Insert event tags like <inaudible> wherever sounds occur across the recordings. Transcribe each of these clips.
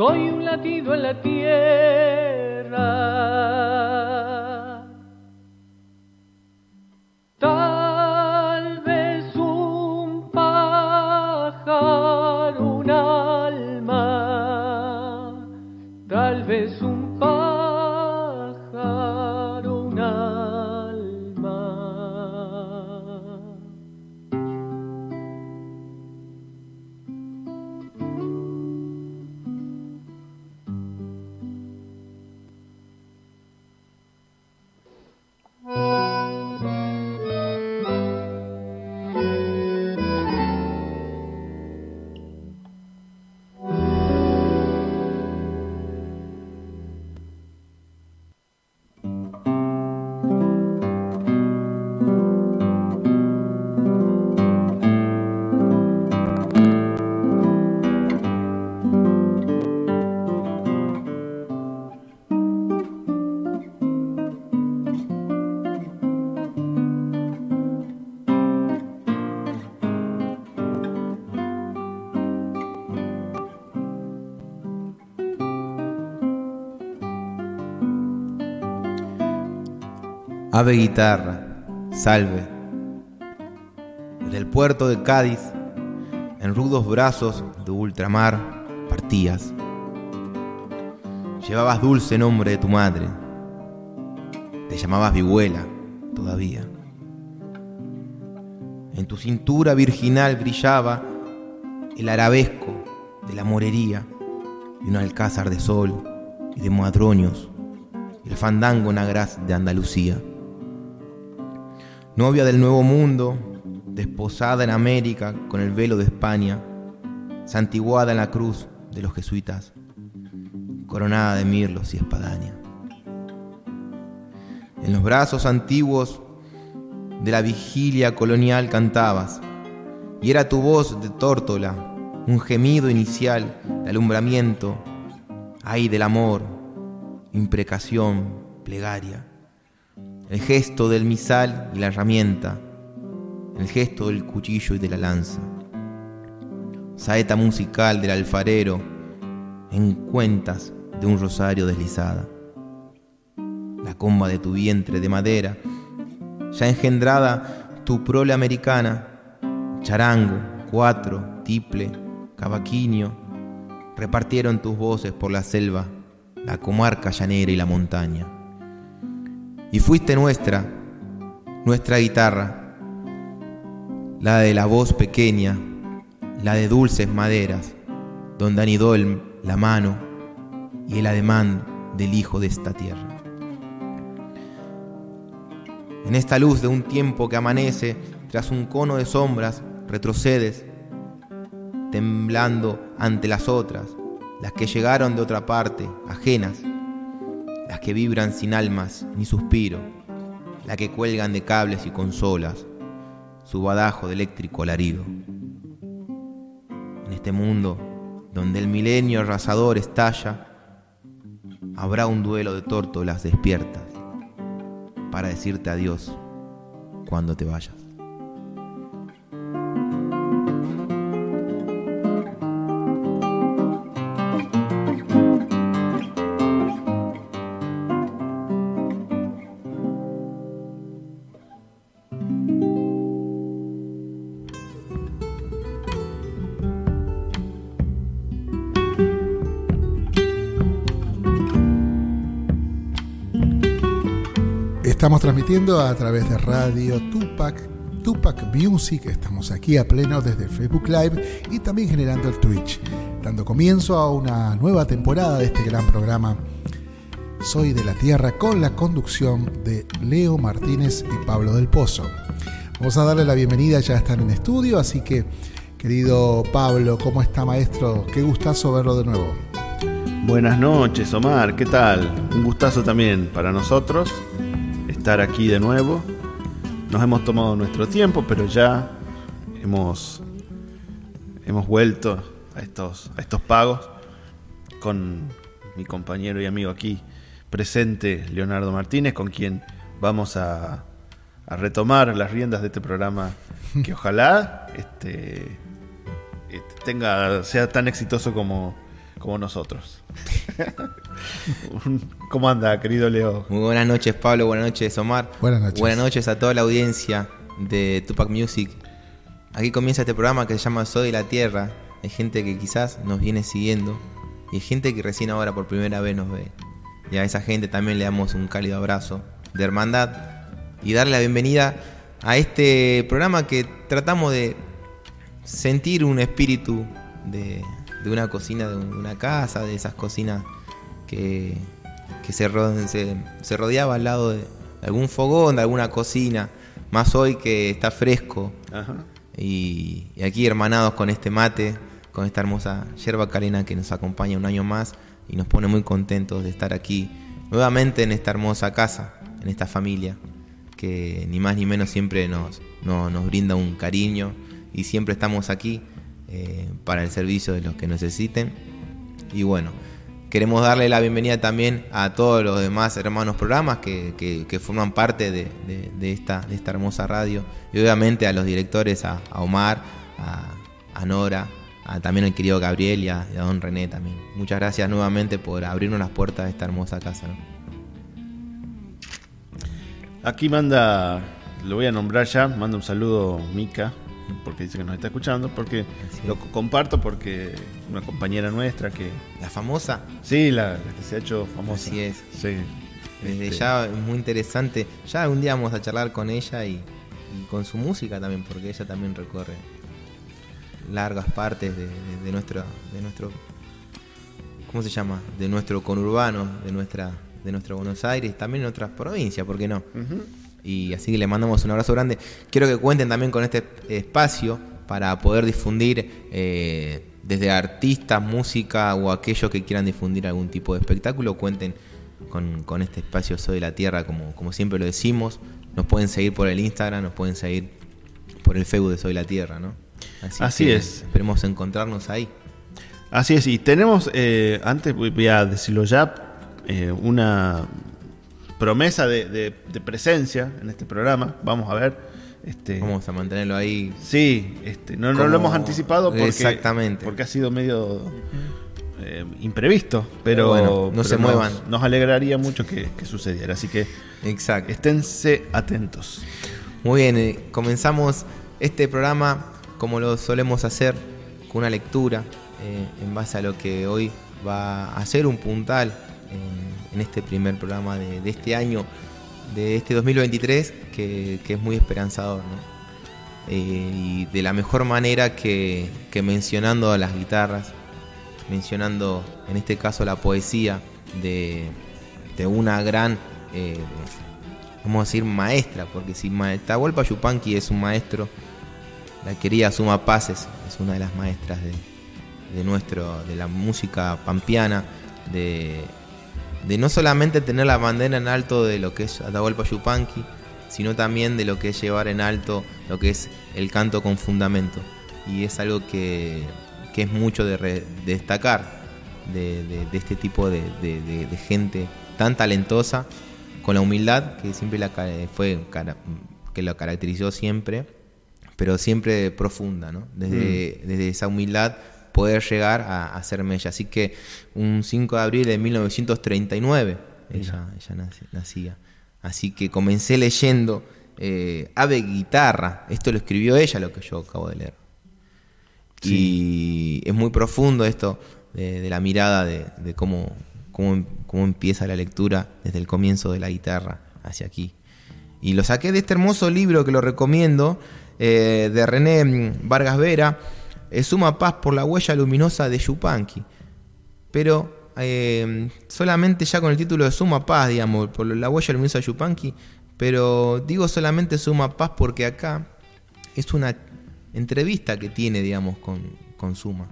Soy un latido en la tierra. Ave guitarra, salve. Desde el puerto de Cádiz, en rudos brazos de ultramar, partías. Llevabas dulce nombre de tu madre. Te llamabas vihuela todavía. En tu cintura virginal brillaba el arabesco de la morería y un alcázar de sol y de madroños, el fandango nagraz de Andalucía novia del Nuevo Mundo, desposada en América con el velo de España, santiguada en la cruz de los jesuitas, coronada de mirlos y espadaña. En los brazos antiguos de la vigilia colonial cantabas, y era tu voz de tórtola, un gemido inicial de alumbramiento, ay del amor, imprecación, plegaria el gesto del misal y la herramienta, el gesto del cuchillo y de la lanza, saeta musical del alfarero en cuentas de un rosario deslizada, la comba de tu vientre de madera, ya engendrada tu prole americana, charango, cuatro, tiple, cavaquinho, repartieron tus voces por la selva, la comarca llanera y la montaña y fuiste nuestra, nuestra guitarra, la de la voz pequeña, la de dulces maderas, donde anidó el, la mano y el ademán del hijo de esta tierra. En esta luz de un tiempo que amanece, tras un cono de sombras, retrocedes, temblando ante las otras, las que llegaron de otra parte, ajenas, las que vibran sin almas ni suspiro, las que cuelgan de cables y consolas, su badajo de eléctrico alarido. En este mundo donde el milenio arrasador estalla, habrá un duelo de tórtolas despiertas para decirte adiós cuando te vayas. Estamos transmitiendo a través de Radio Tupac, Tupac Music. Estamos aquí a pleno desde Facebook Live y también generando el Twitch, dando comienzo a una nueva temporada de este gran programa. Soy de la Tierra con la conducción de Leo Martínez y Pablo del Pozo. Vamos a darle la bienvenida, ya están en estudio, así que querido Pablo, ¿cómo está maestro? Qué gustazo verlo de nuevo. Buenas noches, Omar, ¿qué tal? Un gustazo también para nosotros estar aquí de nuevo. Nos hemos tomado nuestro tiempo, pero ya hemos, hemos vuelto a estos, a estos pagos con mi compañero y amigo aquí presente, Leonardo Martínez, con quien vamos a, a retomar las riendas de este programa que ojalá este, este, tenga, sea tan exitoso como, como nosotros. <laughs> ¿Cómo anda, querido Leo? Muy buenas noches, Pablo. Buenas noches, Omar. Buenas noches. Buenas noches a toda la audiencia de Tupac Music. Aquí comienza este programa que se llama Soy la Tierra. Hay gente que quizás nos viene siguiendo y hay gente que recién ahora por primera vez nos ve. Y a esa gente también le damos un cálido abrazo de hermandad y darle la bienvenida a este programa que tratamos de sentir un espíritu de, de una cocina, de una casa, de esas cocinas que, que se, se, se rodeaba al lado de algún fogón, de alguna cocina, más hoy que está fresco. Ajá. Y, y aquí hermanados con este mate, con esta hermosa yerba calena que nos acompaña un año más y nos pone muy contentos de estar aquí nuevamente en esta hermosa casa, en esta familia, que ni más ni menos siempre nos, no- nos brinda un cariño y siempre estamos aquí eh, para el servicio de los que necesiten. Y bueno, queremos darle la bienvenida también a todos los demás hermanos programas que, que- forman parte de, de- esta, esta hermosa radio. Y obviamente a los directores, a, Omar, a, Nora, a también al querido Gabriel y a, don René también. Muchas gracias nuevamente por abrirnos las puertas de esta hermosa casa. Aquí manda, lo voy a nombrar ya, manda un saludo Mica, porque dice que nos está escuchando, porque lo comparto porque una compañera nuestra que, La famosa, sí, la, la que se ha hecho famosa. Así es. Sí. desde Este, ya es muy interesante. Ya algún día vamos a charlar con ella y, y con su música también, porque ella también recorre largas partes de, de- de nuestro, de nuestro, ¿cómo se llama? De nuestro conurbano, de nuestra, de nuestro Buenos Aires, también en otras provincias, ¿por qué no? ujú. Y así que le mandamos un abrazo grande. Quiero que cuenten también con este espacio para poder difundir eh, desde artistas, música o aquellos que quieran difundir algún tipo de espectáculo, cuenten con, con este espacio Soy de la Tierra, como, como siempre lo decimos. Nos pueden seguir por el Instagram, nos pueden seguir por el Facebook de Soy la Tierra, ¿no? Así que es. Esperemos encontrarnos ahí. Así es, y tenemos, eh, antes voy- voy a decirlo ya, eh, una promesa de, de- de presencia en este programa. Vamos a ver. Este, Vamos a mantenerlo ahí. Sí, este, no, lo hemos anticipado porque, Exactamente. porque ha sido medio eh, imprevisto, pero, Pero bueno, no pero se nos- muevan. Nos alegraría mucho que, que sucediera, así que Exacto. esténse atentos. Muy bien, eh, comenzamos este programa como lo solemos hacer con una lectura eh, en base a lo que hoy va a ser un puntal en, en este primer programa de, este año, de este 2023, que, es muy esperanzador. ¿no? Eh, y de la mejor manera que, mencionando a las guitarras, mencionando en este caso la poesía de, una gran eh, vamos a decir maestra, porque si Atahualpa Yupanqui es un maestro, la querida Suma Paz es, es una de las maestras de, de nuestro, de la música pampeana, de, de no solamente tener la bandera en alto de lo que es Atahualpa Yupanqui, sino también de lo que es llevar en alto lo que es el canto con fundamento. Y es algo que, que es mucho de, re- de destacar de, de- de este tipo de, gente tan talentosa, con la humildad que siempre la, fue que lo caracterizó siempre, pero siempre profunda, ¿no? Desde, desde esa humildad poder llegar a, a ser Mella. Así que un 5 de abril de 1939 ella, ella nacía. Así que comencé leyendo eh, Ave Guitarra. Esto lo escribió ella, lo que yo acabo de leer. Y es muy profundo esto de, de la mirada de, de cómo, cómo, cómo empieza la lectura desde el comienzo de la guitarra hacia aquí. Y lo saqué de este hermoso libro que lo recomiendo, eh, de René Vargas Vera, Suma Paz por la huella luminosa de Yupanqui. Pero eh, solamente ya con el título de Suma Paz, digamos, por la huella luminosa de Yupanqui. Pero digo solamente Suma Paz porque acá es una entrevista que tiene, digamos, con, con Suma.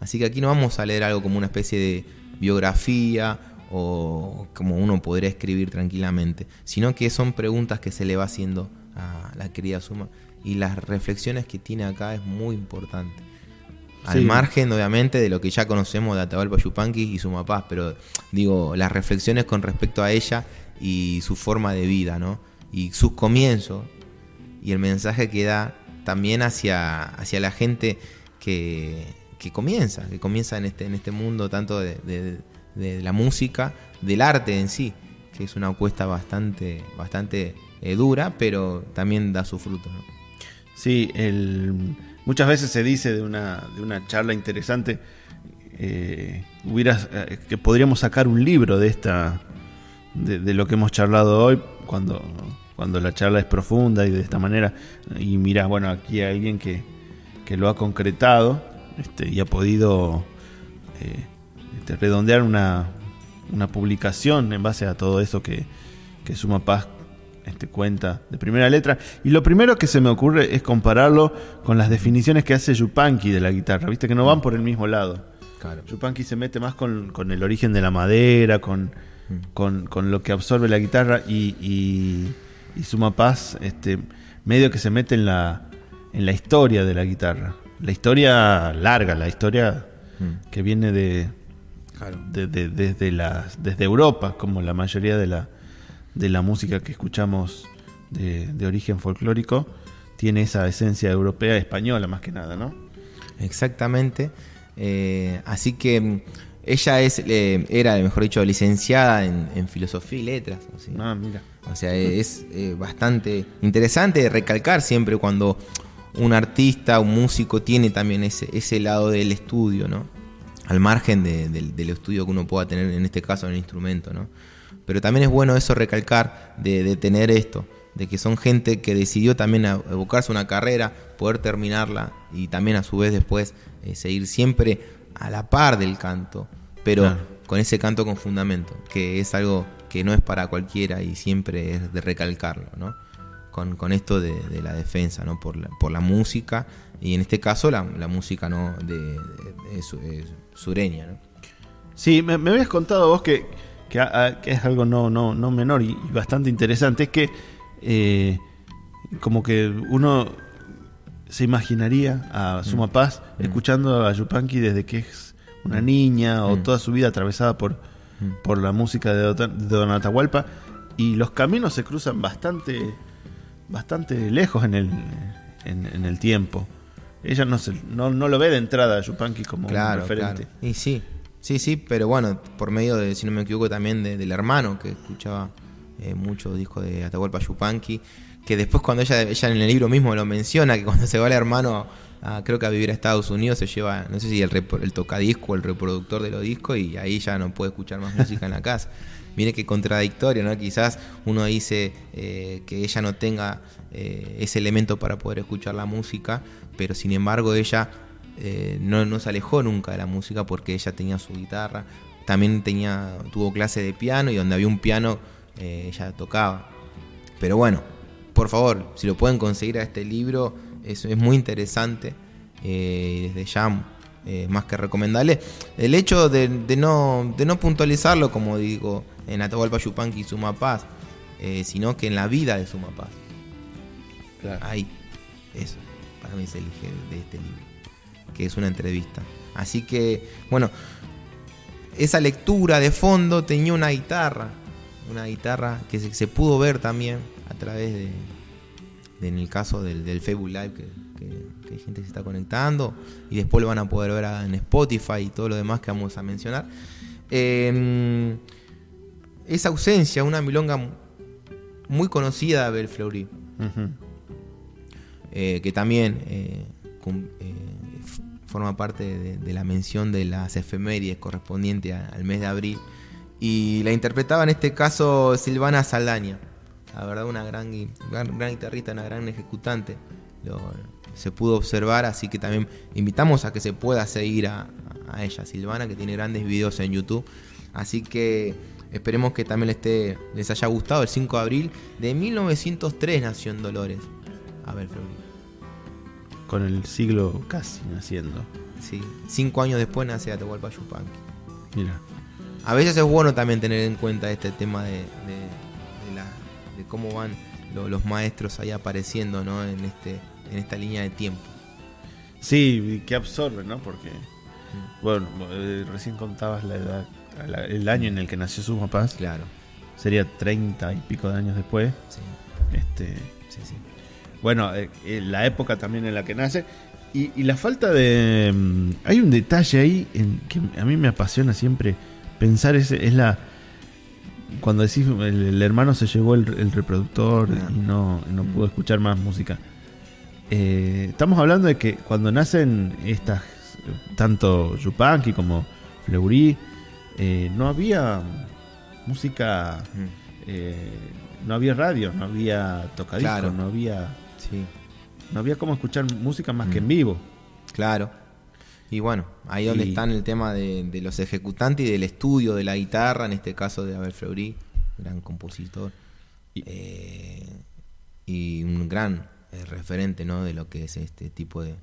Así que aquí no vamos a leer algo como una especie de biografía o como uno podría escribir tranquilamente, sino que son preguntas que se le va haciendo a la querida Suma y las reflexiones que tiene acá es muy importante. Al Sí. margen, obviamente, de lo que ya conocemos de Atahualpa Yupanqui y Suma Paz, pero digo, las reflexiones con respecto a ella y su forma de vida, ¿no? Y sus comienzos y el mensaje que da también hacia, hacia la gente que, que comienza, que comienza en este, en este mundo tanto de, de- de la música, del arte en sí, que es una cuesta bastante, bastante eh, dura, pero también da sus frutos. ¿no? Sí, el, muchas veces se dice de una, de una charla interesante eh, eh, que podríamos sacar un libro de esta de, de lo que hemos charlado hoy cuando, cuando la charla es profunda y de esta manera y mira bueno aquí hay alguien que, que lo ha concretado este, y ha podido eh, este, redondear una, una publicación en base a todo eso que, que Suma Paz este, cuenta de primera letra. Y lo primero que se me ocurre es compararlo con las definiciones que hace Yupanqui de la guitarra. Viste que no van por el mismo lado. Claro. Yupanqui se mete más con, con el origen de la madera, con, con, con lo que absorbe la guitarra y, y, y Suma Paz este, medio que se mete en la, en la historia de la guitarra. La historia larga, la historia Mm. que viene de, Claro. de- de- desde, las, desde Europa, como la mayoría de la, de la música que escuchamos de, de origen folclórico, tiene esa esencia europea, española más que nada, ¿no? Exactamente. Eh, así que mm, ella es, eh, era, mejor dicho, licenciada en, en filosofía y letras. Ah, mira. O sea, es eh, bastante interesante recalcar siempre cuando un artista, un músico tiene también ese, ese lado del estudio, ¿no? Al margen de- del, del estudio que uno pueda tener, en este caso, en el instrumento, ¿no? Pero también es bueno eso recalcar, de, de tener esto, de que son gente que decidió también evocarse una carrera, poder terminarla y también a su vez después eh, seguir siempre a la par del canto, pero Claro. con ese canto con fundamento, que es algo que no es para cualquiera y siempre es de recalcarlo, ¿no? Con, con esto de, de la defensa, ¿no? Por la, por la música y en este caso la, la música, ¿no? De, de- de su- sureña, ¿no? Sí, me, me habías contado vos que, que, a- a- que es algo no, no, no menor y, y bastante interesante. Es que eh, como que uno se imaginaría a Suma Paz escuchando a Yupanqui desde que es una niña o Mm. toda su vida atravesada por, Mm. por la música de, Don Atahualpa y los caminos se cruzan bastante bastante lejos en el, en, en el tiempo. Ella no, se, no, no lo ve de entrada a Yupanqui como un Claro, referente. claro. Y sí, sí, sí, pero bueno, por medio de, si no me equivoco, también de- del hermano que escuchaba eh, muchos discos de Atahualpa Yupanqui, que después cuando ella, ella en el libro mismo lo menciona, que cuando se va el hermano a, creo que a vivir a Estados Unidos se lleva, no sé si el, el tocadisco el reproductor de los discos y ahí ya no puede escuchar más música en la casa. Mire qué contradictorio, ¿no? Quizás uno dice eh, que ella no tenga eh, ese elemento para poder escuchar la música, pero sin embargo ella eh, no, no se alejó nunca de la música porque ella tenía su guitarra, también tenía, tuvo clase de piano y donde había un piano eh, ella tocaba. Pero bueno, por favor, si lo pueden conseguir a este libro, es, es muy interesante. eh, y desde ya eh, más que recomendable. El hecho de, de no, de no puntualizarlo, como digo, en Atahualpa Yupanqui y Sumapaz, sino que en la vida de Sumapaz. Ahí, eso, para mí es el eje de este libro, que es una entrevista. Así que, bueno, esa lectura de fondo tenía una guitarra, una guitarra que se, se pudo ver también a través de, de- en el caso del, del Facebook Live, que, que- que hay gente que se está conectando, y después lo van a poder ver en Spotify y todo lo demás que vamos a mencionar. Eh, esa ausencia, una milonga mu- muy conocida de Abel Fleury eh, que también eh, eh, forma parte de, la mención de las efemérides correspondiente al mes de abril. Y la interpretaba en este caso Silvana Saldaña, la verdad una gran, gran, gran guitarrista, una gran ejecutante. Lo- se pudo observar, así que también invitamos a que se pueda seguir a, ella, Silvana, que tiene grandes videos en YouTube. Así que esperemos que también les, les haya gustado. El 5 de abril de 1903 nació en Dolores. A ver. Con el siglo casi naciendo. Sí, cinco años después nace Atahualpa Yupanqui. Mira. A veces es bueno también tener en cuenta este tema de, de- de la- de cómo van lo- los maestros ahí apareciendo ¿no? en, este, en esta línea de tiempo. Sí, que absorbe, ¿no? Porque, bueno, eh, recién contabas la edad, la- el año en el que nació Suma Paz. Claro, Sería 30 y pico de años después. sí, Este. Bueno, eh, eh, la época también en la que nace. Y, y la falta de... mm, Hay un detalle ahí en que a mí me apasiona siempre pensar, es, es la... Cuando decís el, el hermano se llevó el, el reproductor Ah. y no, no pudo escuchar más música. Eh, estamos hablando de que cuando nacen estas, tanto Yupanqui como Fleury, eh, no había música, eh, no había radio, no había tocadiscos, Claro. no había, Sí, no había cómo escuchar música más que Mm. en vivo. claro. Y bueno, ahí donde Y- está el tema de, de los ejecutantes y del estudio de la guitarra, en este caso de Abel Fleury, gran compositor. Y- Eh, y un gran eh, referente ¿no? de lo que es este tipo de,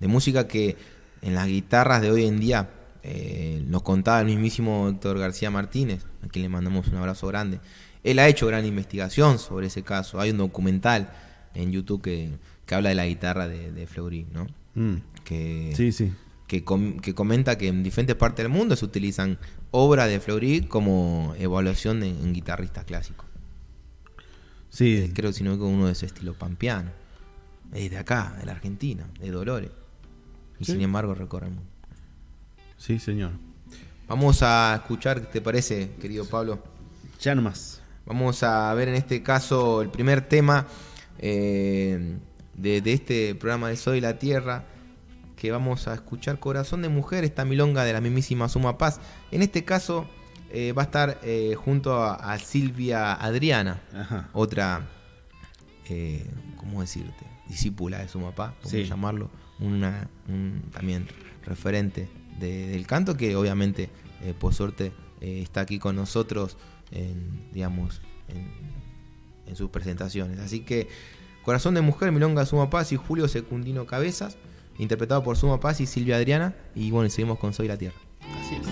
de música que en las guitarras de hoy en día eh, nos contaba el mismísimo Héctor García Martínez, a quien le mandamos un abrazo grande. Él ha hecho gran investigación sobre ese caso. Hay un documental en YouTube que, que habla de la guitarra de, de Fleury, ¿no? Mm. Que, Sí, sí. que, com- que comenta que en diferentes partes del mundo se utilizan obras de Fleury como evaluación de- en guitarristas clásicos. Sí, Eh, creo, si no, con uno de ese estilo pampeano. Es de acá, de la Argentina, de Dolores. Y Sí. sin embargo recorre el mundo. sí, señor. Vamos a escuchar, ¿qué te parece, querido Pablo? Ya nomás. Vamos a ver en este caso el primer tema eh, de, de este programa de Soy la Tierra, que vamos a escuchar Corazón de Mujer, esta milonga de la mismísima Suma Paz. En este caso eh, va a estar eh, junto a, a Silvia Adriana, Ajá. otra, ¿cómo decirte? Discípula de Suma Paz, Sí. llamarlo, una, un también referente de- del canto que obviamente, por suerte, está aquí con nosotros en, digamos, en, en sus presentaciones. Así que Corazón de Mujer, Milonga Suma Paz y Julio Secundino Cabezas, interpretado por Suma Paz y Silvia Adriana. Y bueno, seguimos con Soy la Tierra. Así es.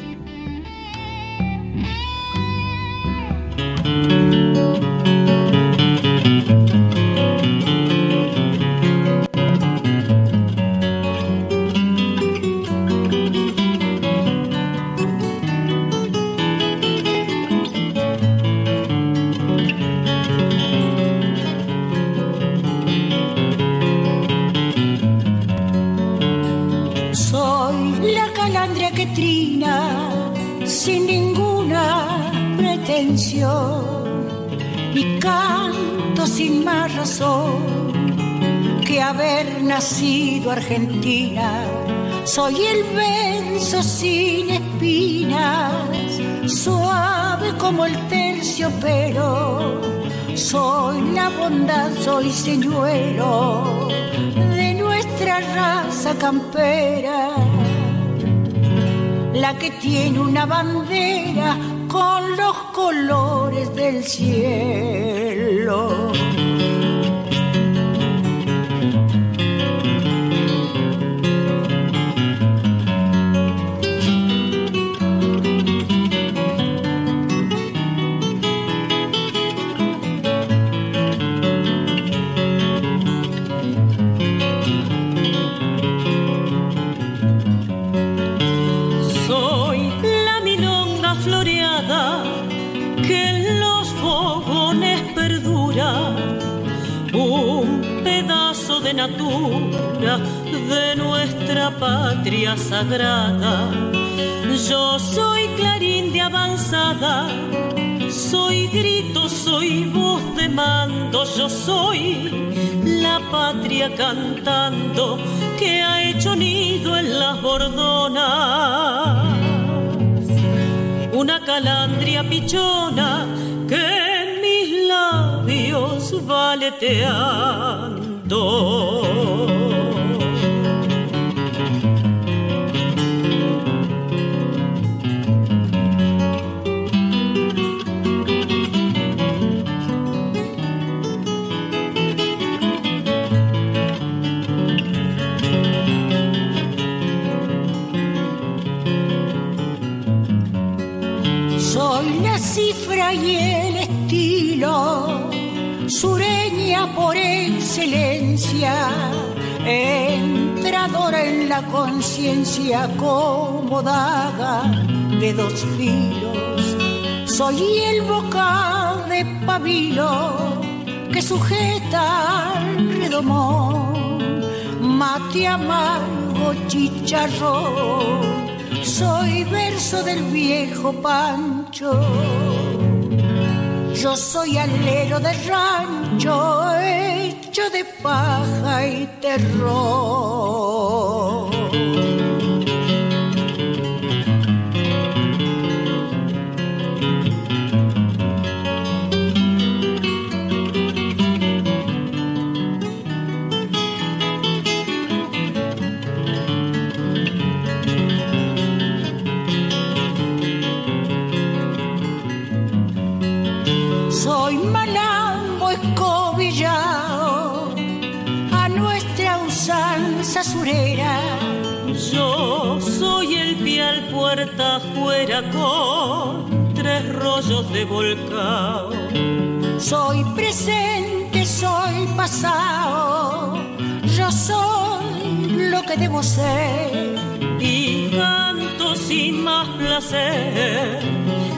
Argentina. Soy el verso sin espinas, suave como el terciopelo. Soy la bondad, soy señuelo de nuestra raza campera, la que tiene una bandera con los colores del cielo. De nuestra patria sagrada. Yo soy clarín de avanzada, soy grito, soy voz de mando, yo soy la patria cantando que ha hecho nido en las bordonas. Una calandria pichona que en mis labios va 动。Excelencia, entradora en la conciencia como daga de dos filos. Soy el bocal de pabilo que sujeta al redomón, mate amargo, chicharrón. Soy verso del viejo Pancho. Yo soy alero de rancho, hecho de paja y terror. Con tres rollos de volcán. Soy presente, soy pasado. Yo soy lo que debo ser. y canto sin más placer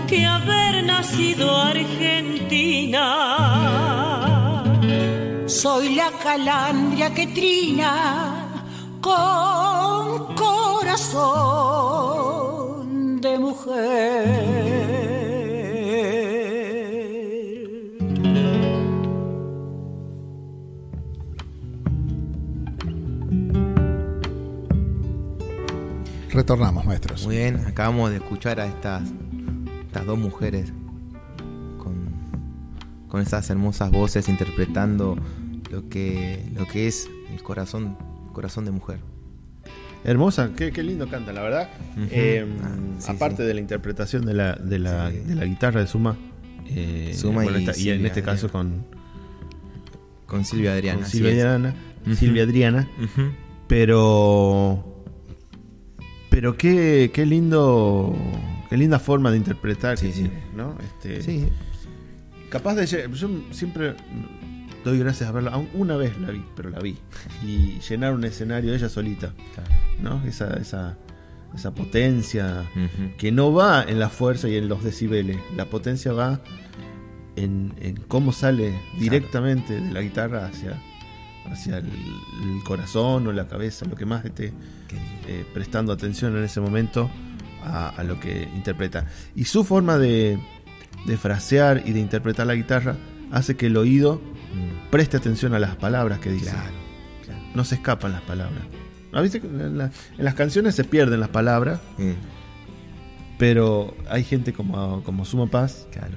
que haber nacido argentina. Soy la calandria que trina con corazón Retornamos, maestros. Muy bien, acabamos de escuchar a estas, estas dos mujeres con, con esas hermosas voces interpretando lo que, lo que es el corazón, corazón de mujer. Hermosa, qué, qué lindo canta, la verdad. Eh, Ah, sí, aparte sí. de la interpretación de la, de la, Sí. de la guitarra de Suma. eh, Suma y esta- y, en este caso con, Con Silvia Adriana. con Silvia. Adriana. Silvia Adriana. Pero. Pero qué, qué lindo. Qué linda forma de interpretar Sí, que sí. tiene, ¿no? Este, Sí, Capaz de. Yo siempre doy gracias a verla. Una vez la vi, pero la vi. Y llenar un escenario ella solita. ¿no? Esa, esa, esa potencia que no va en la fuerza y en los decibeles. La potencia va en, en cómo sale directamente de la guitarra hacia, hacia el, el corazón o la cabeza, lo que más esté eh, prestando atención en ese momento a, a lo que interpreta. Y su forma de, de frasear y de interpretar la guitarra hace que el oído. Preste atención a las palabras que dice. Claro, claro. No se escapan las palabras. ¿No viste en, la- en las canciones se pierden las palabras, Mm, pero hay gente como, como Suma Paz claro.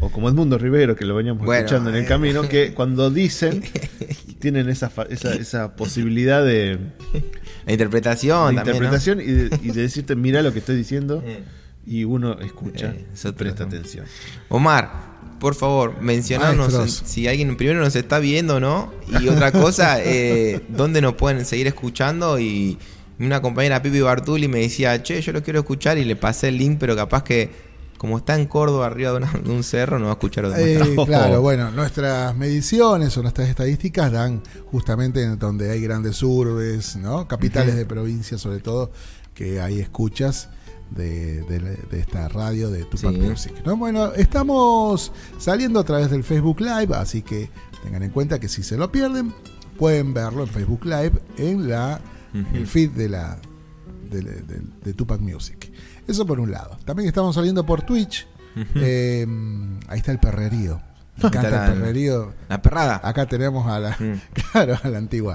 o como Edmundo Rivero, que lo veníamos Bueno, escuchando en el eh. camino, que cuando dicen <laughs> tienen esa, esa, esa posibilidad de, La interpretación de también, ¿no? interpretación y, de, y de decirte, mira lo que estoy diciendo, <laughs> Eh. y uno escucha Eh, presta atención. Omar, por favor, mencionarnos si alguien primero nos está viendo, ¿no? Y otra cosa, <laughs> eh, ¿dónde nos pueden seguir escuchando? Y una compañera Pipi Bartuli me decía, che, yo lo quiero escuchar y le pasé el link, pero capaz que como está en Córdoba arriba de, una- de un cerro, no va a escuchar de Eh, claro, <laughs> bueno, nuestras mediciones o nuestras estadísticas dan justamente en donde hay grandes urbes, ¿no? Capitales de provincia sobre todo, que hay escuchas de, de esta radio de Tupac Sí. Music. ¿no? Bueno, estamos saliendo a través del Facebook Live, así que tengan en cuenta que si se lo pierden, pueden verlo en Facebook Live en la el feed de la de, de- Tupac Music. Eso por un lado. También estamos saliendo por Twitch. Eh, ahí está el perrerío. Me <laughs> encanta Está el perrerío. La perrada. Acá tenemos a la, Mm. <laughs> claro, a la antigua.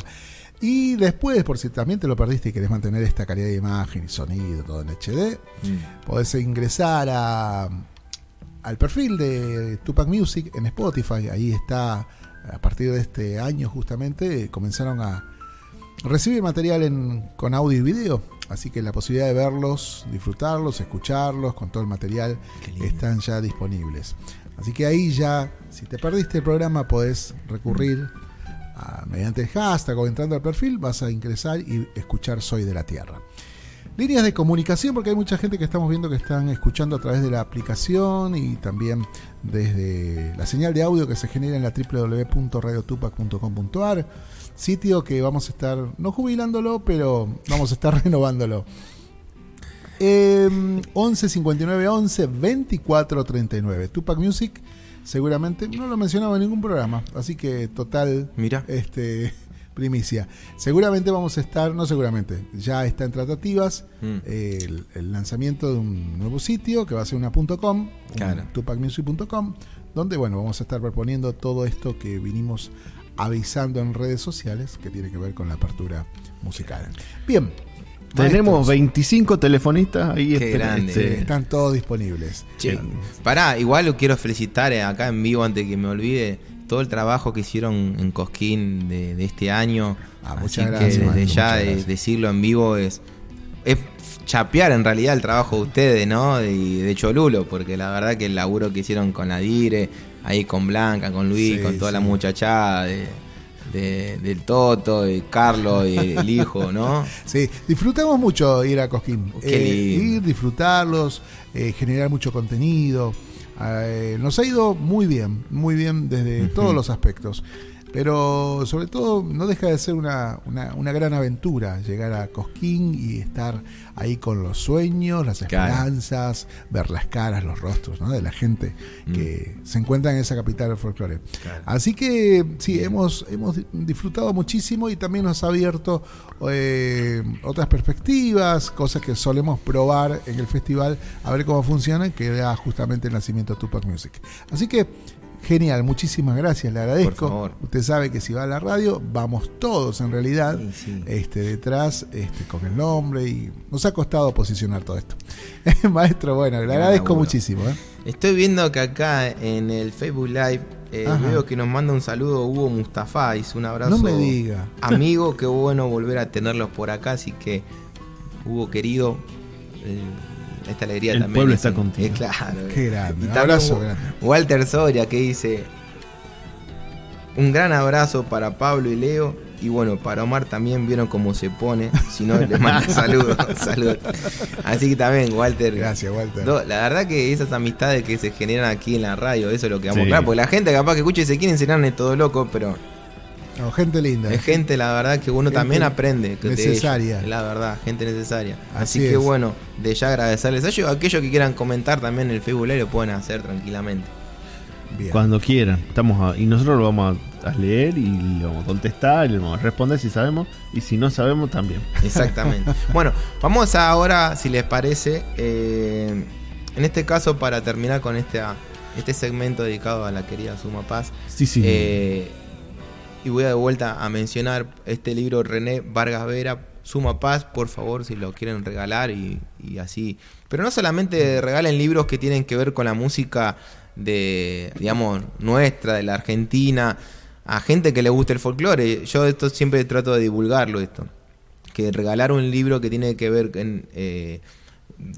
Y después, por si también te lo perdiste y querés mantener esta calidad de imagen y sonido, todo en HD, Mm. podés ingresar a, al perfil de Tupac Music en Spotify. Ahí está, a partir de este año justamente, comenzaron a recibir material en, con audio y video. Así que la posibilidad de verlos, disfrutarlos, escucharlos, con todo el material, están ya disponibles. Así que ahí ya, si te perdiste el programa, podés recurrir a- mediante el hashtag o entrando al perfil, vas a ingresar y escuchar Soy de la Tierra. Líneas de comunicación, porque hay mucha gente que estamos viendo que están escuchando a través de la aplicación y también desde la señal de audio que se genera en la www.radiotupac.com.ar, sitio que vamos a estar, no jubilándolo, pero vamos a estar <laughs> renovándolo. Eh, 11 59 11 24 39. Tupac Music, seguramente no lo mencionaba en ningún programa, así que total Mira. este, <laughs> primicia. Seguramente vamos a estar, no seguramente, ya está en tratativas Mm. eh, el, el lanzamiento de un nuevo sitio que va a ser una .com, un Claro. tupacmusic.com, donde bueno, vamos a estar proponiendo todo esto que vinimos avisando en redes sociales que tiene que ver con la apertura musical. Bien. Tenemos maestros, 25 telefonistas ahí. Qué grande. este, están todos disponibles. Che, pará, igual lo quiero felicitar eh, acá en vivo antes que me olvide todo el trabajo que hicieron en Cosquín de, de este año. Ah, Así muchas que gracias, desde maestro, ya muchas de- gracias. decirlo en vivo es, es chapear en realidad el trabajo de ustedes, ¿no? Y de Cholulo, porque la verdad que el laburo que hicieron con Adire, ahí con Blanca, con Luis, Sí, con toda la sí. muchachada de, de- del Toto, de Carlos, y el hijo, ¿no? <laughs> Sí, disfrutamos mucho ir a Cosquín. Qué Eh, ir, disfrutarlos, eh, generar mucho contenido. Eh, nos ha ido muy bien, muy bien desde todos los aspectos. Pero sobre todo no deja de ser una, una- una gran aventura llegar a Cosquín y estar ahí con los sueños, las Claro. esperanzas, ver las caras, los rostros ¿no? de la gente que se encuentra en esa capital del folclore. Claro. Así que sí, hemos, hemos disfrutado muchísimo y también nos ha abierto eh, otras perspectivas, cosas que solemos probar en el festival, a ver cómo funcionan, que da justamente el nacimiento de Tupac Music. Así que genial, muchísimas gracias, le agradezco. Por favor. Usted sabe que si va a la radio, vamos todos en realidad Sí, sí. este, detrás este, con el nombre y nos ha costado posicionar todo esto. <laughs> Maestro, bueno, le agradezco muchísimo. ¿eh? Estoy viendo que acá en el Facebook Live eh, veo que nos manda un saludo Hugo Mustafa. Dice un abrazo. No me diga. Amigo, qué bueno volver a tenerlos por acá. Así que, Hugo querido, eh, esta alegría El también. pueblo es está contigo. eh, claro. Qué grande, Y un abrazo grande. Walter Soria que dice: Un gran abrazo para Pablo y Leo. Y bueno, para Omar también vieron cómo se pone. Si no, le manda saludos. Así que también, Walter. Gracias, Walter. No, la verdad que esas amistades que se generan aquí en la radio, eso es lo que vamos Sí. claro, porque la gente capaz que escucha y se quieren enseñar es todo loco, pero No, gente linda. es gente, la verdad, que uno Gente también aprende. necesaria. ellos, la verdad, gente necesaria. Así Así, que es. bueno, de ya agradecerles a ellos. Aquellos que quieran comentar también en el Facebook lo pueden hacer tranquilamente. Bien. Cuando quieran. Estamos a- y nosotros lo vamos a, a leer y le vamos a contestar, y le vamos a responder si sabemos. Y si no sabemos, también. <laughs> Exactamente. bueno, vamos ahora, si les parece, eh, en este caso, para terminar con este, este segmento dedicado a la querida Suma Paz. Sí, sí. Eh, y voy de vuelta a mencionar este libro René Vargas Vera, Suma Paz, por favor, si lo quieren regalar y, y así. Pero no solamente regalen libros que tienen que ver con la música de, digamos, nuestra, de la Argentina, a gente que le guste el folclore. Yo esto siempre trato de divulgarlo esto. Que regalar un libro que tiene que ver en, eh,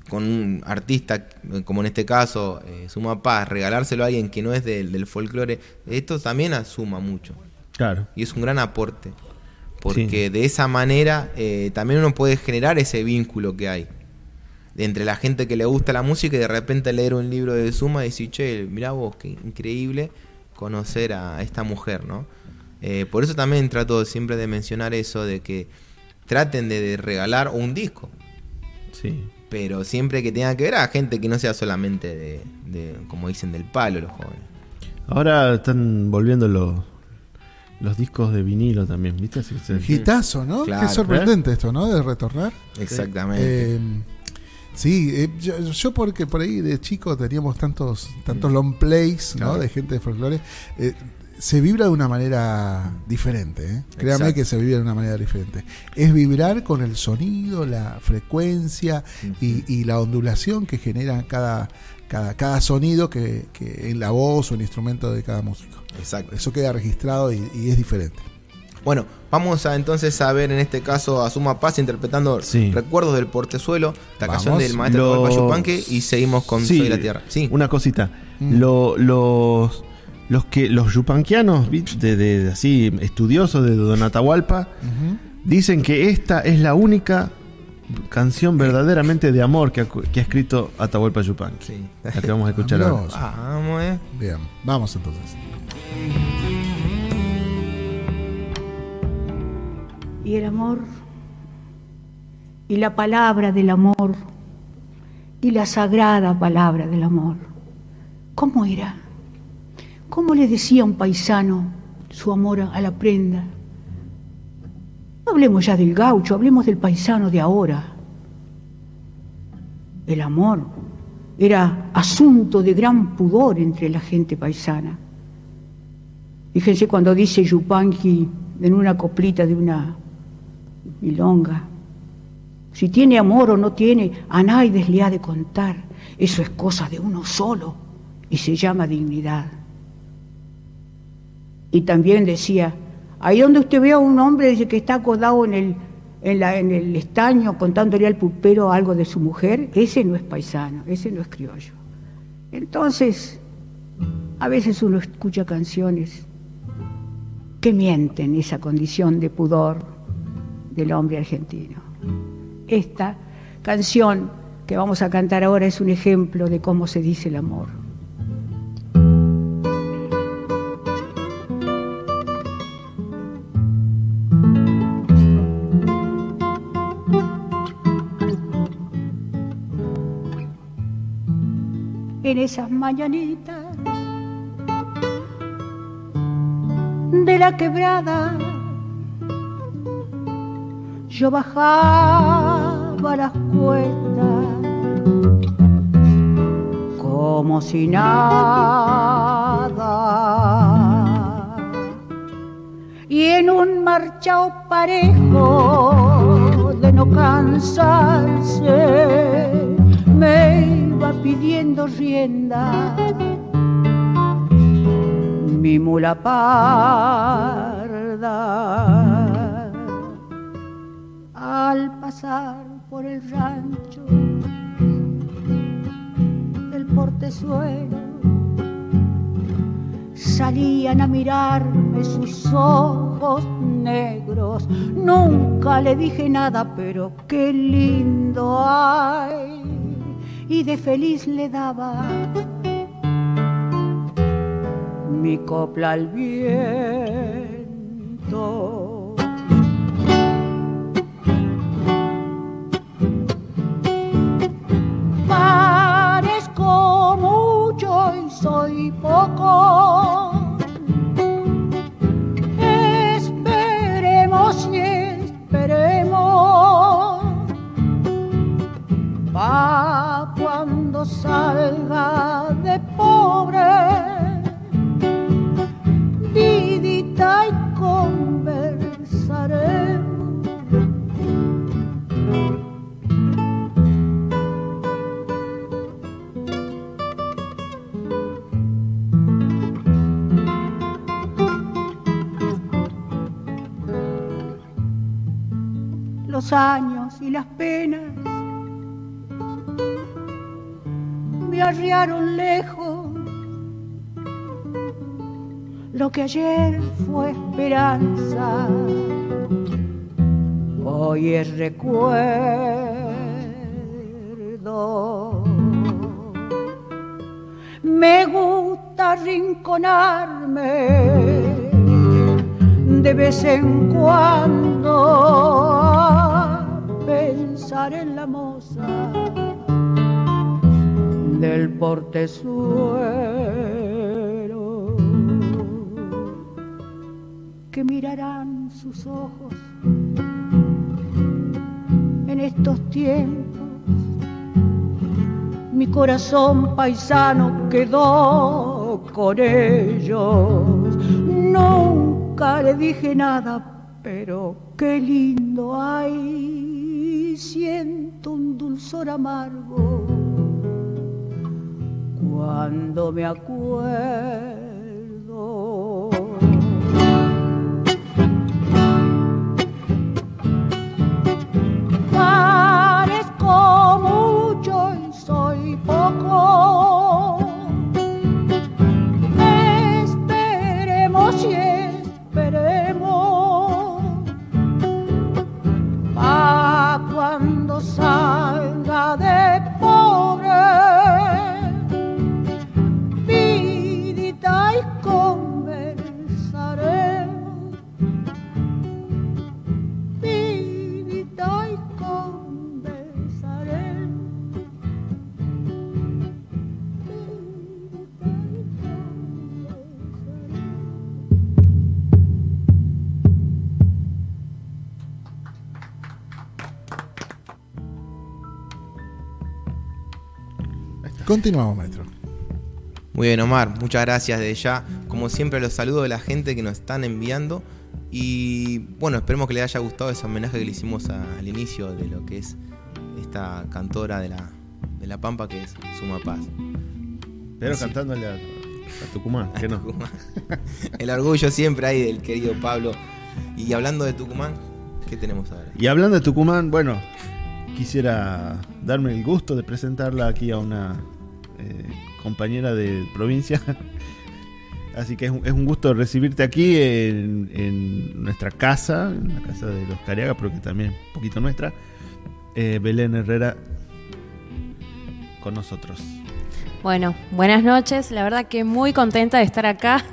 con un artista, como en este caso, eh, Suma Paz, regalárselo a alguien que no es del, del folclore, esto también asuma mucho. Claro. Y es un gran aporte. Porque de esa manera eh, también uno puede generar ese vínculo que hay. entre la gente que le gusta la música y de repente leer un libro de Suma y decir, che, mirá vos, qué increíble conocer a esta mujer, ¿no? Eh, por eso también trato siempre de mencionar eso, de que traten de, de regalar un disco, Sí. pero siempre que tenga que ver a gente que no sea solamente de, de, como dicen, del palo los jóvenes. Ahora están volviendo los, los discos de vinilo también, ¿viste? Hitazo, ¿no? Claro. Qué sorprendente esto, ¿no? De retornar. Exactamente. Eh, sí, eh, yo, yo porque por ahí de chico teníamos tantos, tantos long plays, ¿no? Claro. De gente de folclore. Eh, se vibra de una manera diferente, ¿eh? Créame Exacto. que se vibra de una manera diferente. Es vibrar con el sonido, la frecuencia y, y la ondulación que genera cada, cada, cada sonido que, que en la voz o el instrumento de cada músico. Exacto. Eso queda registrado y, y es diferente. Bueno, vamos a entonces a ver en este caso a Suma Paz interpretando Sí. Recuerdos del Portezuelo, la Vamos. canción del maestro Los- Atahualpa Yupanqui y seguimos con Sí, Soy la Tierra. Sí, Una cosita. Mm. Lo- los, los que los yupanquianos, ¿viste? de, de- de así estudiosos de Don Atahualpa, Ujú. dicen que esta es la única canción verdaderamente de amor que ha, cu- que ha escrito Atahualpa Yupanqui. sí. La que vamos a escuchar ahora. vos. Vamos, eh. Bien, vamos entonces. y el amor y la palabra del amor y la sagrada palabra del amor. ¿Cómo era? ¿Cómo le decía un paisano su amor a la prenda? Hablemos ya del gaucho, hablemos del paisano de ahora. El amor era asunto de gran pudor entre la gente paisana. Fíjense cuando dice Yupanqui en una coplita de una milonga, si tiene amor o no tiene, a nadie le ha de contar. Eso es cosa de uno solo y se llama dignidad. Y también decía, ahí donde usted ve a un hombre que está acodado en el, en, el estaño contándole al pupero algo de su mujer, ese no es paisano, ese no es criollo. Entonces, a veces uno escucha canciones que mienten esa condición de pudor del hombre argentino. Esta canción que vamos a cantar ahora es un ejemplo de cómo se dice el amor. En esas mañanitas de la quebrada yo bajaba las cuestas como si nada. Y en un marchao parejo de no cansarse, me pidiendo rienda mi mula parda al pasar por el rancho del portezuelo salían a mirarme sus ojos negros. Nunca le dije nada, pero qué lindo hay. Y de feliz le daba mi copla al viento. soy poco. Que ayer fue esperanza, hoy es recuerdo. Me gusta rinconarme de vez en cuando pensar en la moza del portezuelo mirarán sus ojos en estos tiempos. Mi corazón paisano quedó con ellos. Nunca le dije nada, pero qué lindo hay siento un dulzor amargo cuando me acuerdo. Parezco Continuamos, maestro. Muy bien, Omar, muchas gracias de ya. Como siempre, los saludos de la gente que nos están enviando. Y bueno, esperemos que les haya gustado ese homenaje que le hicimos a- al inicio de lo que es esta cantora de la, de la Pampa, que es Suma Paz. Pero cantándole a, a Tucumán, que no. Tucumán. <laughs> El orgullo siempre hay del querido Pablo. Y hablando de Tucumán, ¿qué tenemos ahora? Y hablando de Tucumán, bueno, quisiera darme el gusto de presentarla aquí a una eh, compañera de provincia. <laughs> Así que es un, es un gusto recibirte aquí en, en nuestra casa, en la casa de los Cariaga, pero que también es un poquito nuestra. Eh, Belén Herrera con nosotros. Bueno, buenas noches. La verdad que muy contenta de estar acá.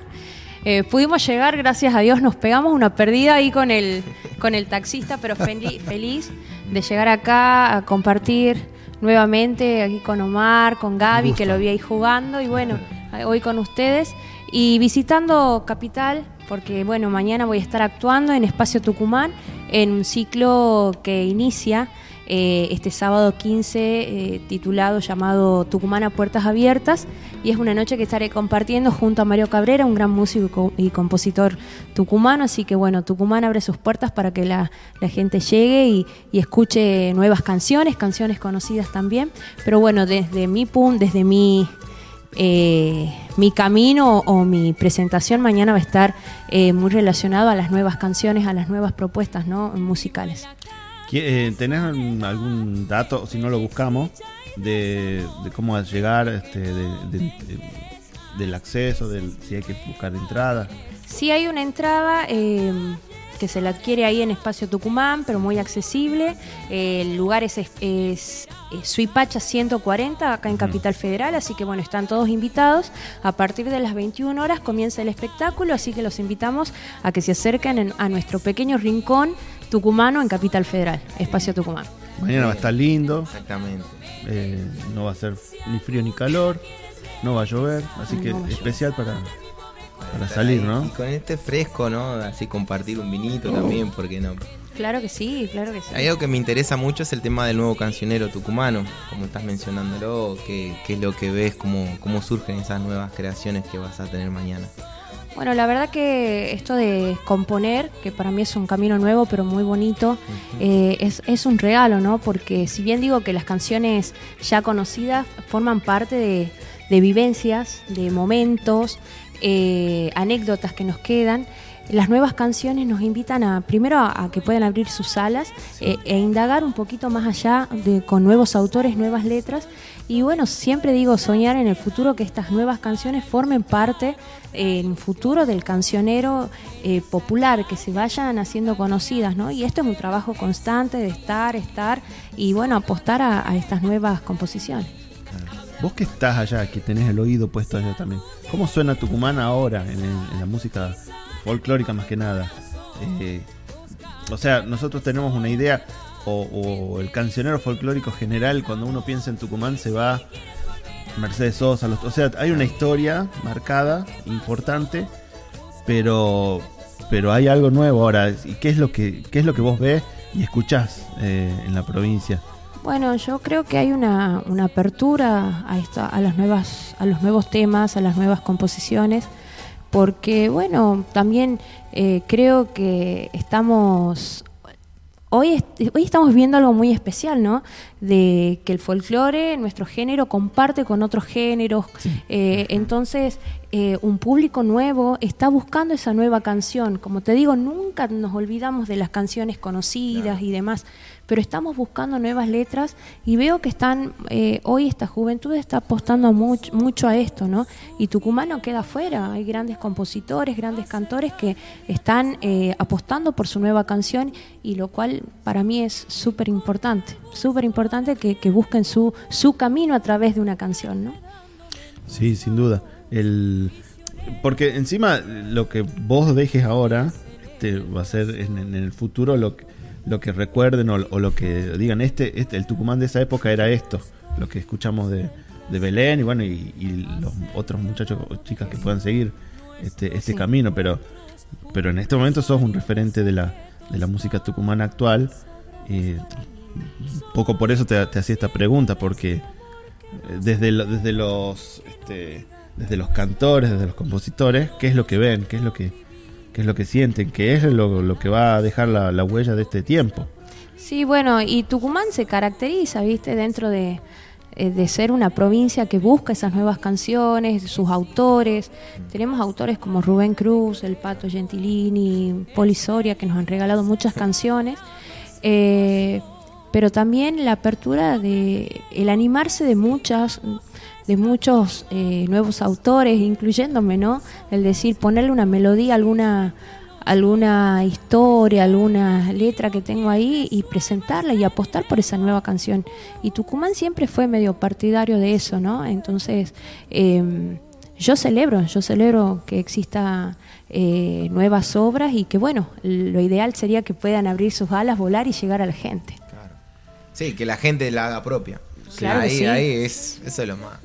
Eh, pudimos llegar, gracias a Dios, nos pegamos una perdida ahí con el, con el taxista, pero fel- feliz de llegar acá a compartir nuevamente aquí con Omar, con Gaby, que lo vi ahí jugando, y bueno, hoy con ustedes. Y visitando Capital, porque bueno, mañana voy a estar actuando en Espacio Tucumán en un ciclo que inicia eh, este sábado 15 eh, titulado llamado Tucumán a Puertas Abiertas y es una noche que estaré compartiendo junto a Mario Cabrera, un gran músico y co- y compositor tucumano, así que bueno, Tucumán abre sus puertas para que la, gente llegue y, escuche nuevas canciones, canciones conocidas también, pero bueno, desde mi punto, desde mi eh, mi camino o mi presentación mañana va a estar muy relacionado a las nuevas canciones, a las nuevas propuestas ¿no? musicales. ¿Qui- eh, ¿Tenés algún- dato, si no lo buscamos, de, de cómo llegar, este, de- de- de- del acceso, del, si hay que buscar entrada? Sí hay una entrada eh, que se la adquiere ahí en Espacio Tucumán, pero muy accesible. Eh, el lugar es, es, es Suipacha 140, acá en Capital Federal, así que bueno, están todos invitados. A partir de las 21 horas comienza el espectáculo, así que los invitamos a que se acerquen en- a nuestro pequeño rincón tucumano en Capital Federal, Espacio Tucumán. Mañana va a estar lindo, Exactamente. eh, no va a ser ni frío ni calor, no va a llover, así No que especial para, para salir, ahí. ¿no? Y con este fresco, ¿no? Así compartir un vinito también, ¿por qué no? Claro que sí, claro que sí. Hay algo que me interesa mucho es el tema del nuevo cancionero tucumano, como estás mencionándolo, qué, qué es lo que ves, cómo, cómo surgen esas nuevas creaciones que vas a tener mañana. Bueno, la verdad que esto de componer, que para mí es un camino nuevo pero muy bonito, eh, es, es un regalo, ¿no? Porque si bien digo que las canciones ya conocidas forman parte de, de vivencias, de momentos, eh, anécdotas que nos quedan, las nuevas canciones nos invitan a primero a, a que puedan abrir sus alas eh, e indagar un poquito más allá de, con nuevos autores, nuevas letras y bueno, siempre digo soñar en el futuro que estas nuevas canciones formen parte eh, en futuro del cancionero eh, popular, que se vayan haciendo conocidas, ¿no? Y esto es un trabajo constante de estar, estar y bueno, apostar a, estas nuevas composiciones. Vos que estás allá, que tenés el oído puesto allá también, ¿cómo suena Tucumán ahora en la música folclórica más que nada? Eh, o sea, nosotros tenemos una idea, o, el cancionero folclórico general, cuando uno piensa en Tucumán, se va Mercedes Sosa, los- o sea, hay una historia marcada, importante, pero pero hay algo nuevo ahora. ¿Y qué es lo que qué es lo que vos ves y escuchás eh, en la provincia? Bueno, yo creo que hay una, una apertura a, esta, a, las nuevas, a los nuevos temas, a las nuevas composiciones, porque, bueno, también eh, creo que estamos... Hoy, hoy estamos viendo algo muy especial, ¿no? De que el folclore, nuestro género, comparte con otros géneros. Eh, entonces, eh, un público nuevo está buscando esa nueva canción. Como te digo, nunca nos olvidamos de las canciones conocidas y demás, pero estamos buscando nuevas letras y veo que están, eh, hoy esta juventud está apostando mucho, mucho a esto, ¿no? Y Tucumán no queda afuera, hay grandes compositores, grandes cantores que están eh, apostando por su nueva canción y lo cual para mí es súper importante, súper importante que, que busquen su, su camino a través de una canción, ¿no? Sí, sin duda. El, porque encima lo que vos dejes ahora este, va a ser en, en el futuro lo que, lo que recuerden o, o lo que digan. Este, este, el Tucumán de esa época era esto, lo que escuchamos de, de Belén y bueno, y, y los otros muchachos o chicas que puedan seguir este, este Sí. camino. Pero, pero en este momento sos un referente de la, de la música tucumana actual. Y poco por eso te, te hacía esta pregunta, porque eh, desde, lo- desde los este, desde los cantores, desde los compositores, qué es lo que ven, qué es lo que qué es lo que sienten, qué es lo, que va a dejar la, la huella de este tiempo. Sí, bueno, y Tucumán se caracteriza, viste, dentro de, eh, de ser una provincia que busca esas nuevas canciones, sus autores. Tenemos autores como Rubén Cruz, El Pato Gentilini, Poli Soria, que nos han regalado muchas canciones. Eh, pero también la apertura de el animarse de muchas de muchos eh, nuevos autores incluyéndome no el decir ponerle una melodía alguna alguna historia alguna letra que tengo ahí y presentarla y apostar por esa nueva canción. Y Tucumán siempre fue medio partidario de eso no entonces eh, yo celebro yo celebro que exista eh, nuevas obras y que bueno lo ideal sería que puedan abrir sus alas volar y llegar a la gente Sí, que la gente la haga propia. Claro que ahí, sí. ahí es, eso es lo más,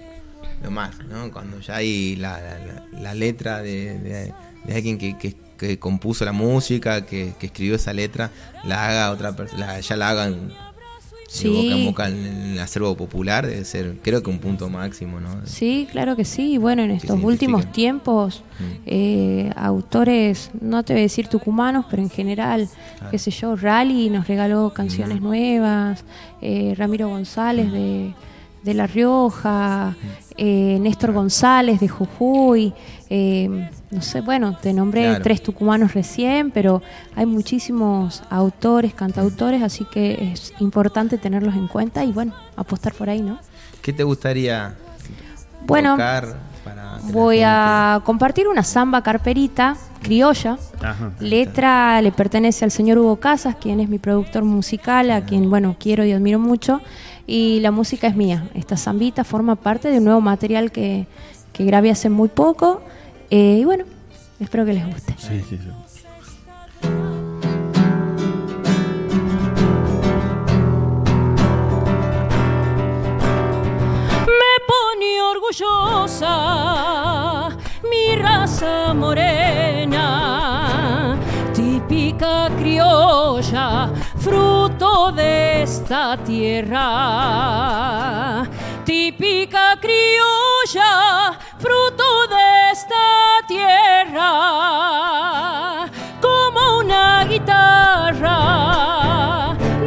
lo más, ¿no? Cuando ya hay la, la- la- la letra de, de- de alguien que, que- que compuso la música, que, que escribió esa letra, la haga otra persona, ya la hagan Sí. de boca en boca en el acervo popular, debe ser, creo que un punto máximo, ¿no? Sí, claro que sí. Bueno, en estos últimos tiempos, Mm. eh, autores, no te voy a decir tucumanos, pero en general, qué sé yo, Rally nos regaló canciones nuevas, eh, Ramiro González de, de La Rioja, eh, Néstor González de Jujuy, eh, no sé, bueno, te nombré Claro. tres tucumanos recién, pero hay muchísimos autores, cantautores, así que es importante tenerlos en cuenta y bueno, apostar por ahí, ¿no? ¿Qué te gustaría Bueno, tocar para Voy a compartir una samba carperita criolla. Ajá. Letra le pertenece al señor Hugo Casas, quien es mi productor musical, a quien, bueno, quiero y admiro mucho. Y la música es mía. Esta zambita forma parte de un nuevo material que, que grabé hace muy poco. Eh, y bueno, espero que les guste. Sí, sí, sí. me pone orgullosa mi raza morena, típica criolla, fruto de esta tierra. Típica criolla, fruto de esta tierra, como una guitarra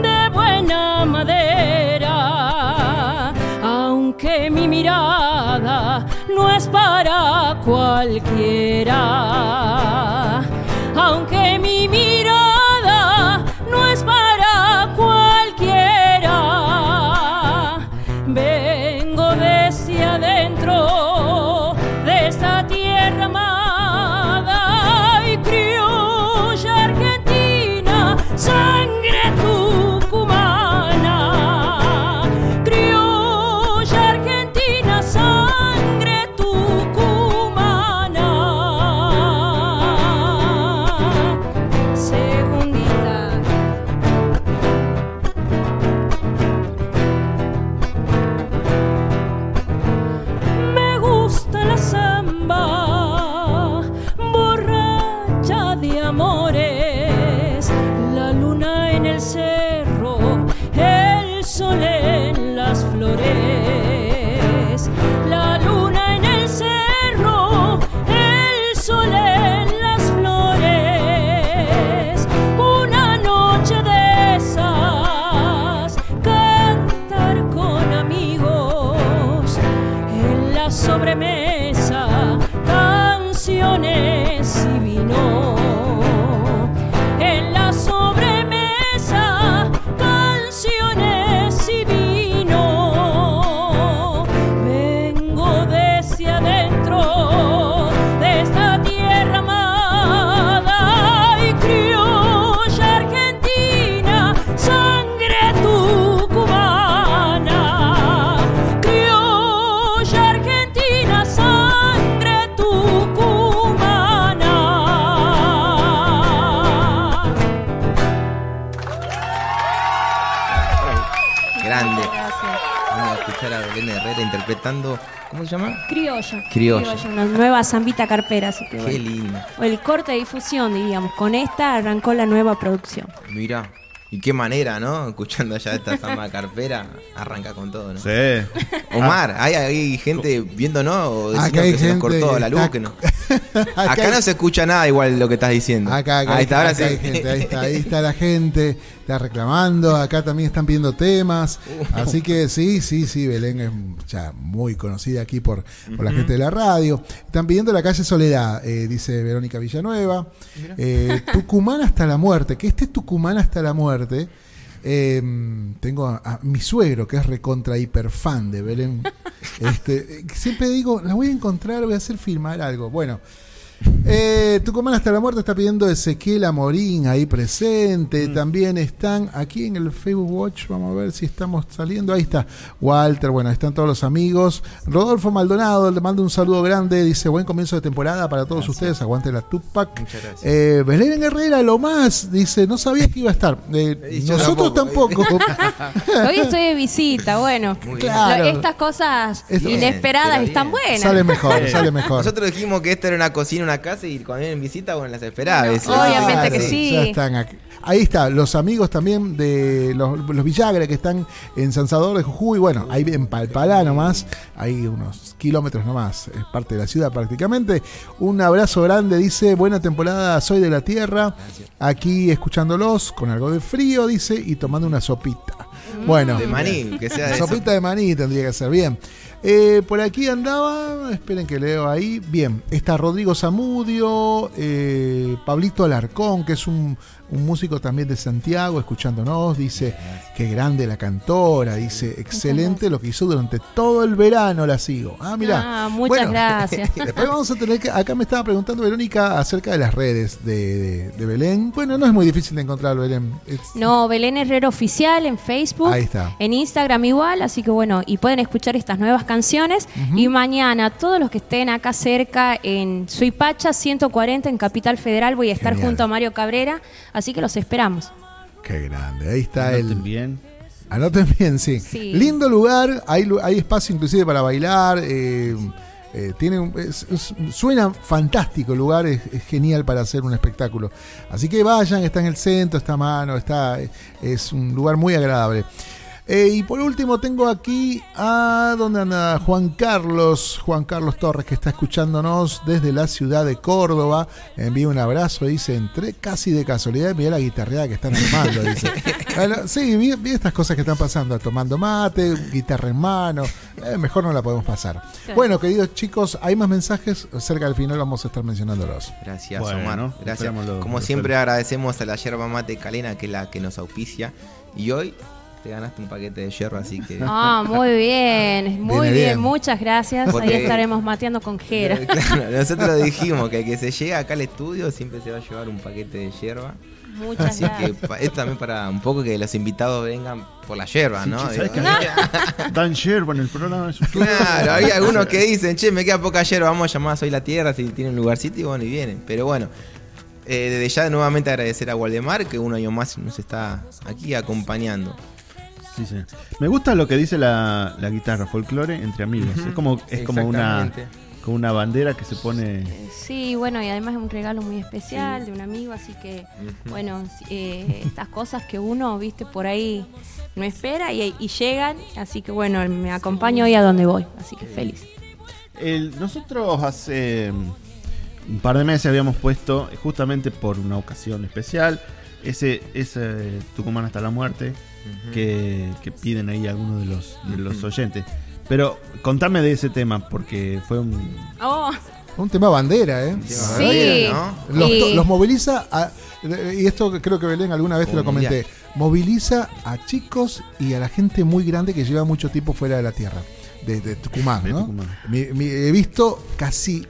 de buena madera, aunque mi mirada no es para cualquiera, aunque mi mirada Criolla. Criolla. Una nueva zambita carpera, así que Qué bueno. lindo. O el corte de difusión, diríamos. Con esta arrancó la nueva producción. Mira, Y qué manera, ¿no? Escuchando allá esta samba <laughs> carpera, arranca con todo, ¿no? Sí. Omar, ¿hay, hay gente viendo, ¿no? O Acá diciendo que se nos cortó la luz, está- que no. <laughs> Acá Acá hay- no se escucha nada igual lo que estás diciendo. Acá, acá, ahí está, ahora acá sí. hay gente, ahí está, ahí está la gente, está reclamando, acá también están pidiendo temas, así que sí, sí, sí, Belén es ya muy conocida aquí por, por la gente de la radio. Están pidiendo la calle Soledad, eh, dice Verónica Villanueva, Eh, Tucumán hasta la muerte, que este es Tucumán hasta la muerte. eh, tengo a, a mi suegro que es recontra hiper fan de Belén. <laughs> Este, eh, siempre digo, la voy a encontrar, voy a hacer filmar algo. Bueno, eh, Tucumán hasta la muerte está pidiendo Ezequiel Amorín ahí presente. También están aquí en el Facebook Watch. Vamos a ver si estamos saliendo. Ahí está Walter. Bueno, ahí están todos los amigos. Rodolfo Maldonado le mando un saludo grande. Dice buen comienzo de temporada para todos ustedes. Aguante la Tupac. Muchas gracias. Eh, Belén Herrera, lo más. Dice, no sabía que iba a estar. Eh, <laughs> nosotros tampoco. tampoco. <laughs> Hoy estoy de visita, bueno. Claro. Estas cosas inesperadas están buenas. sale mejor, sale mejor. Nosotros dijimos que esta era una cocina, una casa y cuando vienen visita, bueno, las esperaba. Obviamente que sí. Ya están aquí. Ahí está, los amigos también de los, los Villagra que están en San Salvador de Jujuy. Bueno, ahí en Palpalá nomás, hay unos kilómetros nomás, es parte de la ciudad prácticamente. Un abrazo grande, dice, buena temporada, soy de la tierra. Aquí escuchándolos con algo de frío, dice, y tomando una sopita. Bueno, De maní, que sea de <laughs> eso. Sopita de maní tendría que ser bien. Eh, por aquí andaba, esperen que leo ahí. Bien, está Rodrigo Zamudio, eh, Pablito Alarcón, que es un, un músico también de Santiago, escuchándonos. Dice, qué grande la cantora. Dice, excelente lo que hizo durante todo el verano, la sigo. Ah, mira. Ah, muchas <laughs> gracias. Después vamos a tener que. Acá me estaba preguntando Verónica acerca de las redes de, de- de Belén. Bueno, no es muy difícil de encontrar, Belén. Es- No, Belén Herrero Oficial en Facebook. Ahí está. En Instagram igual, así que bueno, y pueden escuchar estas nuevas canciones. Y mañana, todos los que estén acá cerca en Suipacha 140 en Capital Federal, voy a estar Genial. junto a Mario Cabrera, así que los esperamos. Qué grande. Ahí está Anoten el. bien. Anoten bien, sí. Sí. Lindo lugar, hay, hay espacio inclusive para bailar. eh, eh, tiene un- es- es- suena fantástico el lugar, es, es genial para hacer un espectáculo. Así que vayan, está en el centro, está a mano, está, es un lugar muy agradable. Eh, y por último tengo aquí a ¿dónde anda? Juan Carlos, Juan Carlos Torres que está escuchándonos desde la ciudad de Córdoba. Envío un abrazo, dice, entré casi de casualidad, mirá la guitarreada que están armando, dice. <laughs> Bueno, sí, vi, vi estas cosas que están pasando, tomando mate, guitarra en mano, eh, mejor no la podemos pasar. Bueno, queridos chicos, hay más mensajes, cerca del final vamos a estar mencionándolos. Gracias, Bueno, Omar. Gracias. Como siempre, agradecemos a la yerba mate Calena, que es la que nos auspicia. Y hoy te ganaste un paquete de yerba, así que. Ah, muy bien, muy bien, bien. muchas gracias. Porque- Ahí estaremos mateando con Jera. <laughs> Claro, nosotros dijimos que el que se llega acá al estudio siempre se va a llevar un paquete de yerba. Muchas Así que gracias. pa- es también para un poco que los invitados vengan por la yerba, ¿no? ¿sabes qué? Dan yerba en el programa. Claro, hay <laughs> algunos que dicen, che, me queda poca yerba, vamos a llamar a Soy la Tierra si tienen un lugarcito y bueno, y vienen. Pero bueno, eh, desde ya nuevamente agradecer a Waldemar que un año más nos está aquí acompañando. Sí, sí. Me gusta lo que dice la, la guitarra, folclore entre amigos. Es como, es como una, como una bandera que se pone. Sí, bueno, y además es un regalo muy especial de un amigo, así que, bueno, eh, estas cosas que uno, viste, por ahí no espera y, y llegan, así que bueno, me acompaño hoy a donde voy, así que feliz. El- nosotros hace mm, un par de meses habíamos puesto, justamente por una ocasión especial, ese, ese Tucumán hasta la muerte que, que piden ahí algunos de los, de los oyentes. Pero contame de ese tema, porque fue un... Oh, Un tema bandera, ¿eh? sí. ¿no? Los, los moviliza, a- y esto creo que Belén alguna vez te lo comenté, moviliza a chicos y a la gente muy grande que lleva mucho tiempo fuera de la tierra, de, de Tucumán, De ¿no? Tucumán. Mi- mi- he visto casi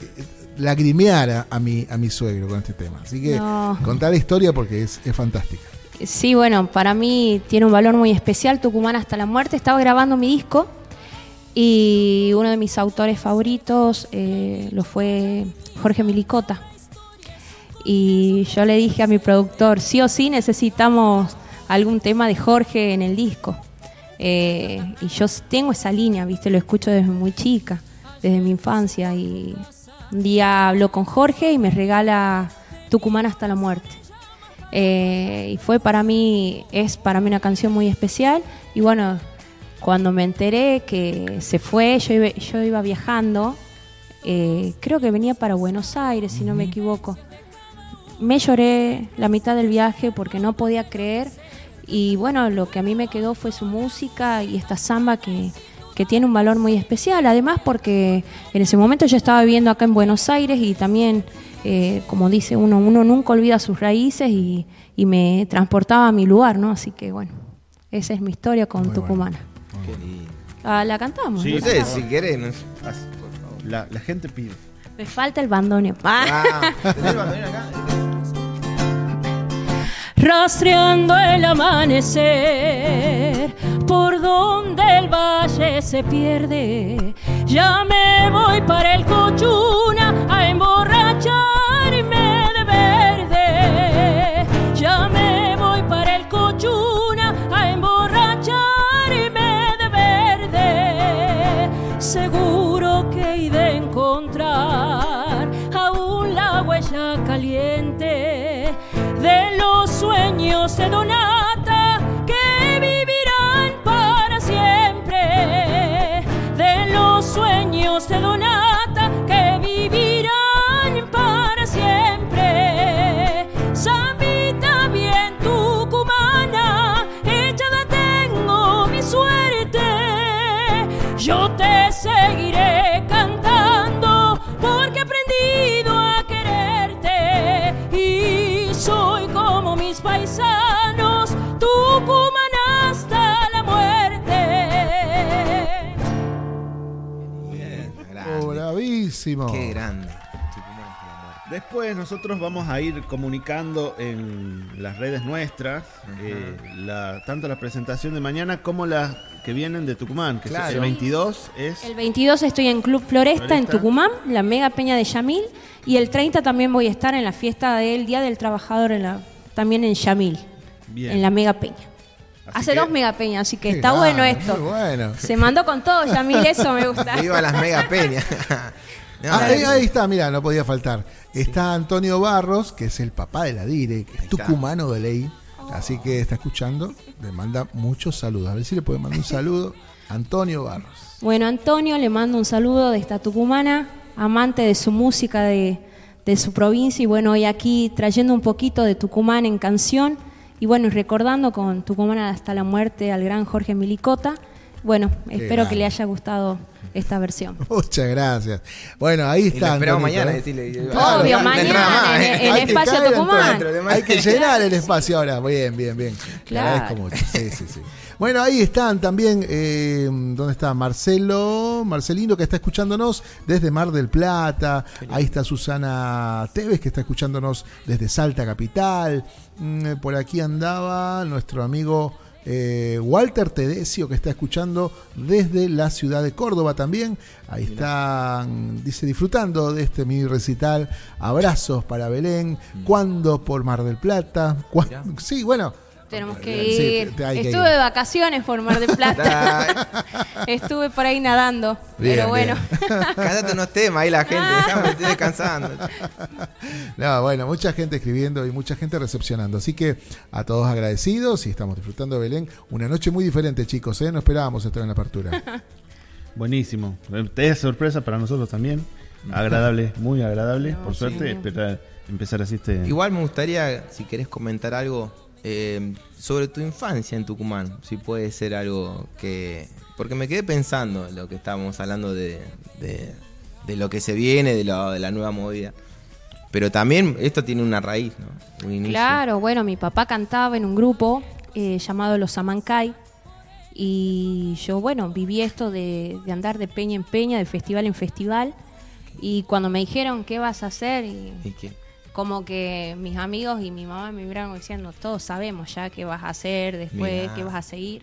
lagrimear a, a mi, a mi suegro con este tema. Así que No. contar la historia porque es, es fantástica. Sí, bueno, para mí tiene un valor muy especial, Tucumán hasta la muerte. Estaba grabando mi disco y uno de mis autores favoritos eh, lo fue Jorge Milicota. Y yo le dije a mi productor, sí o sí necesitamos algún tema de Jorge en el disco. Eh, y yo tengo esa línea, ¿viste? Lo escucho desde muy chica, desde mi infancia. Y un día hablo con Jorge y me regala Tucumán hasta la muerte. Eh, y fue para mí, es para mí una canción muy especial. Y bueno, cuando me enteré que se fue, yo iba, yo iba viajando, eh, creo que venía para Buenos Aires, si no me equivoco. Me lloré la mitad del viaje porque no podía creer. Y bueno, lo que a mí me quedó fue su música y esta samba que, que tiene un valor muy especial. Además, porque en ese momento yo estaba viviendo acá en Buenos Aires y también, eh, como dice uno, uno nunca olvida sus raíces y, y me transportaba a mi lugar, ¿no? Así que bueno, esa es mi historia con Muy Tucumana. Lindo. Ah, la cantamos. Sí, sé, si querés. no. La, la gente pide. Me falta el bandoneón. Ah. Ah, ¿tenés el acá? rastreando el amanecer por donde el valle se pierde. Ya me voy para el Cochuna a emborracharme sueños de Donata Qué grande. Después nosotros vamos a ir comunicando en las redes nuestras, eh, la- tanto la presentación de mañana como las que vienen de Tucumán, que Claro. el 22 es... El 22 estoy en Club Floresta, en. Tucumán, la Mega Peña de Yamil. Y el 30 también voy a estar en la fiesta del Día del Trabajador, en la, también en Yamil, Bien. en la Mega Peña. Así Hace que- dos Mega Peñas, así que está bueno esto. muy bueno. Se mandó con todo, Yamil, eso me gusta. <laughs> Viva las mega peñas. No, <laughs> Ah, ahí, eh, ahí está, mira, no podía faltar. Está Antonio Barros, que es el papá de la Dire, que es tucumano de ley. Así que está escuchando, le manda muchos saludos. A ver si le puede mandar un saludo. Antonio Barros. Bueno, Antonio, le mando un saludo de esta tucumana, amante de su música, de, de su provincia. Y bueno, hoy aquí trayendo un poquito de Tucumán en canción. Y bueno, y recordando con Tucumán hasta la muerte al gran Jorge Milicota. Bueno, espero grande. que le haya gustado esta versión. <laughs> Muchas gracias. Bueno, ahí está. esperamos mañana. ¿eh? Decirle, Obvio, mañana, en- ¿eh? en Hay que Espacio Tucumán. Hay que llenar el espacio ahora. Bien, bien, bien. Claro. agradezco mucho. Sí, sí, sí. Bueno, ahí están también. Eh, ¿Dónde está Marcelo? Marcelino que está escuchándonos desde Mar del Plata. Ahí está Susana Teves que está escuchándonos desde Salta Capital. Mm, Por aquí andaba nuestro amigo. Eh, Walter Tedesio que está escuchando desde la ciudad de Córdoba también. Ahí están, dice, disfrutando de este mini recital. Abrazos para Belén. ¿Cuándo por Mar del Plata? ¿Cuándo? Sí, bueno. Tenemos Sí, que ir. te- hay que Estuve ir. de vacaciones por Mar del Plata. <laughs> Estuve por ahí nadando. Bien, pero bueno. <laughs> Cántate unos temas ahí la gente. Déjame, estoy descansando. <laughs> No, bueno, mucha gente escribiendo y mucha gente recepcionando. Así que a todos agradecidos y estamos disfrutando de Belén. Una noche muy diferente, chicos, ¿eh? No esperábamos esto en la apertura. Buenísimo. Es sorpresa para nosotros también. Agradable, muy agradable. Por suerte, esperar, empezar así este... Igual me gustaría, si querés comentar algo eh, sobre tu infancia en Tucumán. Si puede ser algo que. Porque me quedé pensando en lo que estábamos hablando de, de, de lo que se viene, de, lo- de la nueva movida. Pero también esto tiene una raíz, ¿no? Un inicio. Claro, bueno, mi papá cantaba en un grupo eh, llamado Los Amancay y yo, bueno, viví esto de, de andar de peña en peña, de festival en festival y cuando me dijeron qué vas a hacer y ¿Y qué? Como que mis amigos y mi mamá me miraron diciendo, todos sabemos ya qué vas a hacer después, Mirá. qué vas a seguir.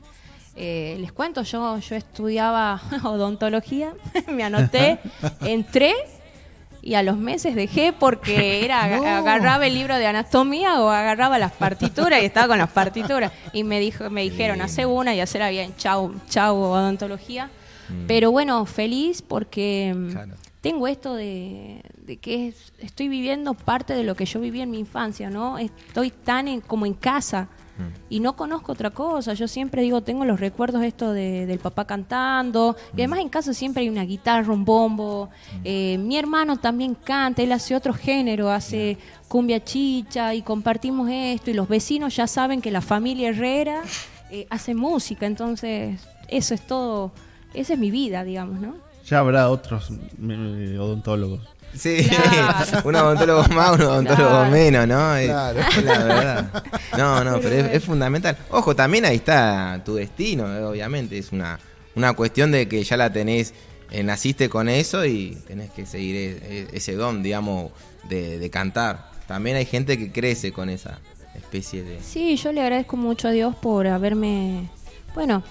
Eh, les cuento, yo, yo estudiaba <laughs> odontología, <laughs> me anoté, <laughs> entré y a los meses dejé porque era No. agarraba el libro de anatomía o agarraba las partituras y estaba con las partituras y me dijo me dijeron hace una y hacer bien chau chau odontología Pero bueno, feliz porque mm, Claro. tengo esto de, de que es- estoy viviendo parte de lo que yo viví en mi infancia, ¿no? Estoy tan en- como en casa y no conozco otra cosa. Yo siempre digo, tengo los recuerdos esto de- del papá cantando. Y además en casa siempre hay una guitarra, un bombo. Eh, mi hermano también canta, él hace otro género, hace cumbia chicha y compartimos esto. Y los vecinos ya saben que la familia Herrera eh, hace música. Entonces, eso es todo. Esa es mi vida, digamos, ¿no? Ya habrá otros eh, odontólogos. Sí, Claro. un odontólogo más, un odontólogo Claro. menos, ¿no? Es- Claro. es la verdad. No, no, pero es, es fundamental. Ojo, también ahí está tu destino, eh, obviamente. Es una, una cuestión de que ya la tenés, eh, naciste con eso y tenés que seguir e- e- ese don, digamos, de, de cantar. También hay gente que crece con esa especie de... Sí, yo le agradezco mucho a Dios por haberme, bueno,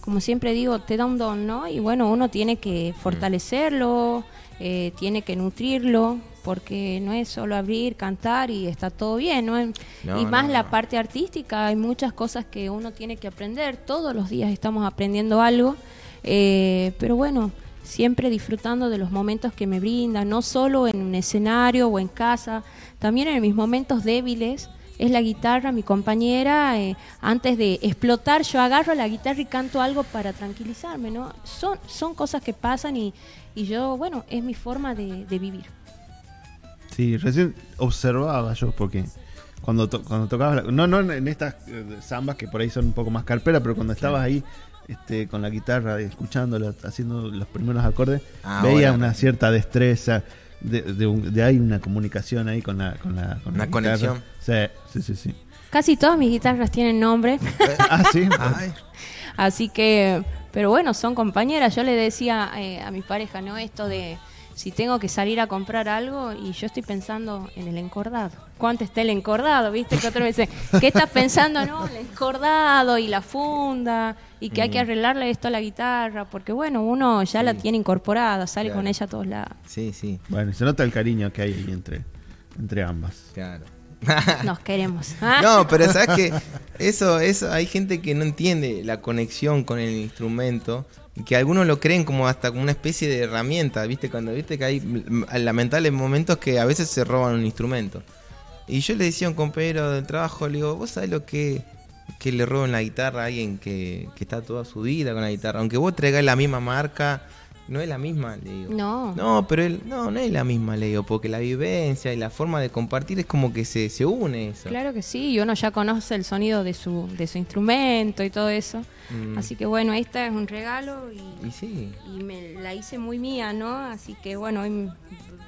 como siempre digo, te da un don, ¿no? Y bueno, uno tiene que fortalecerlo, eh, tiene que nutrirlo, porque no es solo abrir, cantar y está todo bien, ¿no? No, y más no, la no. parte artística, hay muchas cosas que uno tiene que aprender, todos los días estamos aprendiendo algo, eh, pero bueno, siempre disfrutando de los momentos que me brindan, no solo en un escenario o en casa, también en mis momentos débiles. Es la guitarra, mi compañera. eh, antes de explotar, yo agarro la guitarra y canto algo para tranquilizarme, ¿no? Son, son cosas que pasan y, y yo, bueno, es mi forma de, de vivir. Sí, recién observaba yo porque cuando, to- cuando tocabas, la- no, no en estas eh, zambas que por ahí son un poco más carperas, pero cuando estabas ahí este, con la guitarra, escuchándola, haciendo los primeros acordes, Ah, veía una cierta destreza, de, de, un- de ahí una comunicación ahí con la, con la, con Una la conexión. Sí, sí, sí. sí. Casi todas mis guitarras tienen nombre. <laughs> ah, sí. Ay, Así que, pero bueno, son compañeras. Yo le decía eh, a mi pareja, ¿no? Esto de si tengo que salir a comprar algo y yo estoy pensando en el encordado. ¿Cuánto está el encordado? ¿Viste? Que otro me dice, ¿qué estás pensando? No, el encordado y la funda y que hay que arreglarle esto a la guitarra. Porque bueno, uno ya la tiene incorporada, sale Claro. con ella a todos lados. sí, sí, Bueno, y se nota el cariño que hay ahí entre, entre ambas. claro. <laughs> Nos queremos. ¿ah? No, pero sabes que <laughs> eso, eso, hay gente que no entiende la conexión con el instrumento y que algunos lo creen como hasta como una especie de herramienta, ¿viste? Cuando viste que hay mm, lamentables momentos que a veces se roban un instrumento. Y yo le decía a un compañero del trabajo, le digo, ¿vos sabés lo que, que le roban la guitarra a alguien que, que está toda su vida con la guitarra? Aunque vos traigas la misma marca, no es la misma, le digo. No. No, pero él, no, no es la misma, le digo, porque la vivencia y la forma de compartir es como que se, se une eso. Claro que sí, y uno ya conoce el sonido de su, de su instrumento y todo eso. Mm. Así que bueno, esta es un regalo y, Y sí. y me la hice muy mía, ¿no? Así que bueno, hoy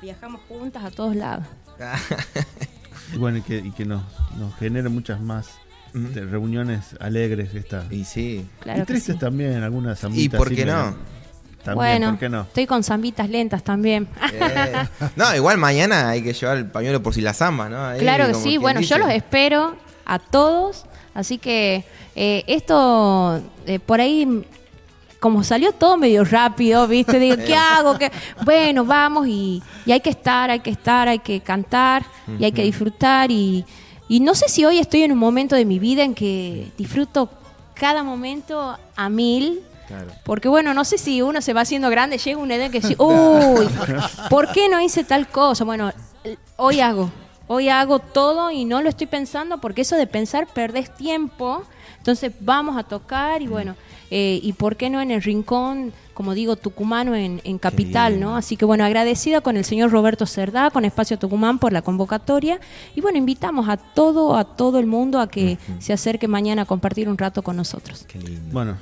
viajamos juntas a todos lados. Y <laughs> bueno, y que, y que nos, nos genere muchas más Ujú. este, reuniones alegres esta. y sí. Claro y tristes sí. también, algunas zambitas. ¿Y por qué no? También, bueno, ¿por qué no? estoy con zambitas lentas también. Eh, <laughs> no, igual mañana hay que llevar el pañuelo por si la zamba, ¿no? Ahí, claro que sí, bueno, yo los espero a todos, así que eh, esto eh, por ahí como salió todo medio rápido, ¿viste? Digo, ¿qué <laughs> hago? ¿Qué? Bueno, vamos y, y hay que estar, hay que estar, hay que cantar y hay que disfrutar y, y no sé si hoy estoy en un momento de mi vida en que disfruto cada momento a mil. Claro. Porque bueno, no sé si uno se va haciendo grande, llega una edad que dice, <laughs> uy, ¿por qué no hice tal cosa? Bueno, hoy hago, hoy hago todo y no lo estoy pensando porque eso de pensar perdés tiempo. Entonces vamos a tocar y bueno, eh, y por qué no en el rincón, como digo, tucumano en, en Capital, ¿no? Así que bueno, agradecida con el señor Roberto Cerdá, con Espacio Tucumán por la convocatoria. Y bueno, invitamos a todo, a todo el mundo a que se acerque mañana a compartir un rato con nosotros. Qué lindo. Bueno,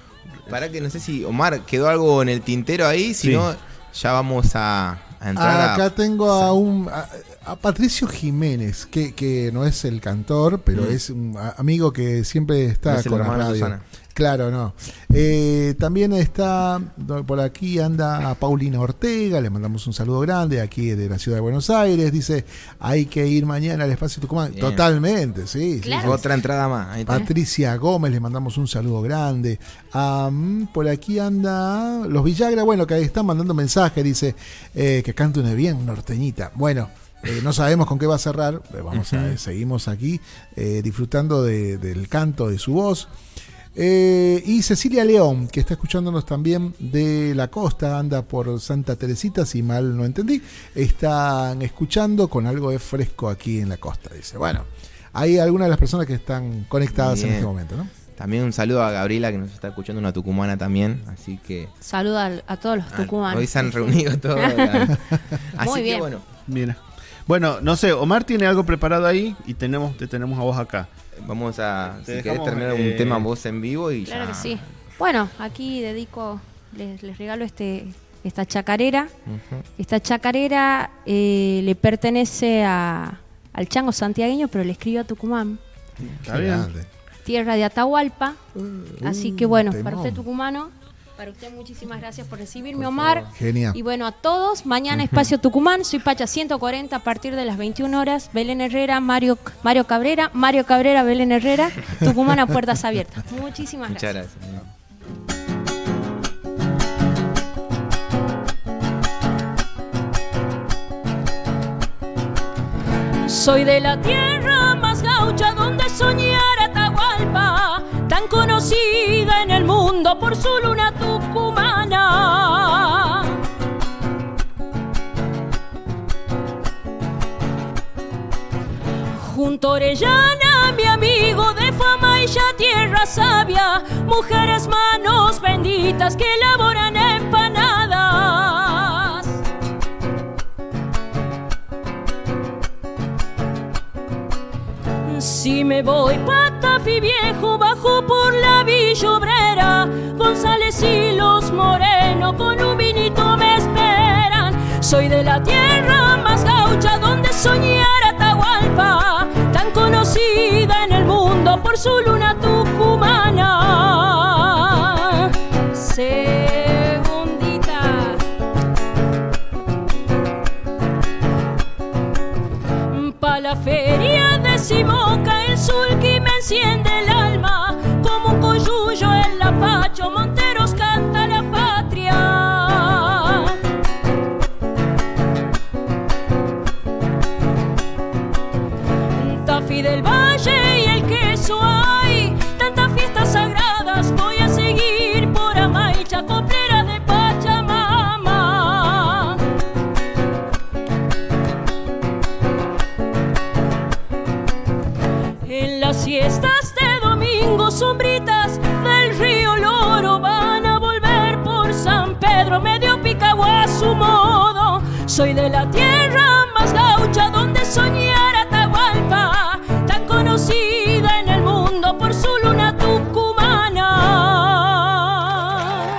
Para que no sé si Omar quedó algo en el tintero ahí, si Sí. no, ya vamos a, a entrar a- Acá tengo a un a, a Patricio Jiménez, que, que no es el cantor, pero es un amigo que siempre está es con la radio. Susana. Claro, no. Eh, también está por aquí anda Paulina Ortega, le mandamos un saludo grande aquí de la ciudad de Buenos Aires. Dice, hay que ir mañana al espacio Tucumán. Bien. Totalmente, sí. sí, Claro. sí. Otra entrada más. Ahí. Patricia Gómez, le mandamos un saludo grande. Por aquí anda los Villagra, bueno, que están mandando mensajes, dice eh, que cante una bien norteñita. Bueno, eh, no sabemos con qué va a cerrar, eh, vamos a seguimos aquí disfrutando de- del canto de su voz. Eh, y Cecilia León, que está escuchándonos también de la costa, anda por Santa Teresita, si mal no entendí, están escuchando con algo de fresco aquí en la costa. Dice, bueno, hay algunas de las personas que están conectadas en este momento, ¿no? También un saludo a Gabriela que nos está escuchando, una tucumana también, así que Saluda al- a todos los ah, tucumanos. hoy se han reunido todos. <laughs> así Muy que bien. bueno, Mira. Bueno, no sé, Omar tiene algo preparado ahí y tenemos, te tenemos a vos acá. Vamos a Te si querés terminar eh, un tema voz en vivo y Claro ya. que sí. Bueno, aquí dedico, les, les regalo este esta chacarera. Esta chacarera eh, le pertenece a, al chango santiagueño, pero le escribió a Tucumán, Está bien. Tierra de Atahualpa. Así que bueno, para usted tucumano, para usted muchísimas gracias por recibirme, Omar. Genial. Y bueno, a todos, mañana <laughs> Espacio Tucumán, soy Pacha 140 a partir de las 21 horas, Belén Herrera, Mario, Mario Cabrera, Mario Cabrera, Belén Herrera, Tucumán a puertas abiertas. <laughs> Muchísimas Muchas gracias. gracias. Soy de la tierra más gaucha donde soñar Atahualpa, tan conocida en el mundo por su luna tucumana. Junto a Orellana, mi amigo de fama y ya tierra sabia, mujeres manos benditas que elaboran empanadas. Si me voy patafi viejo, bajo por la Villa González y los Moreno con un vinito me esperan. Soy de la tierra más gaucha donde soñar Atahualpa, tan conocida en el mundo por su luna tucumana. Segundita. Pa' la feria de Simoca, el sol que me enciende Soy de la tierra más gaucha donde soñar Atahualpa, tan conocida en el mundo por su luna tucumana.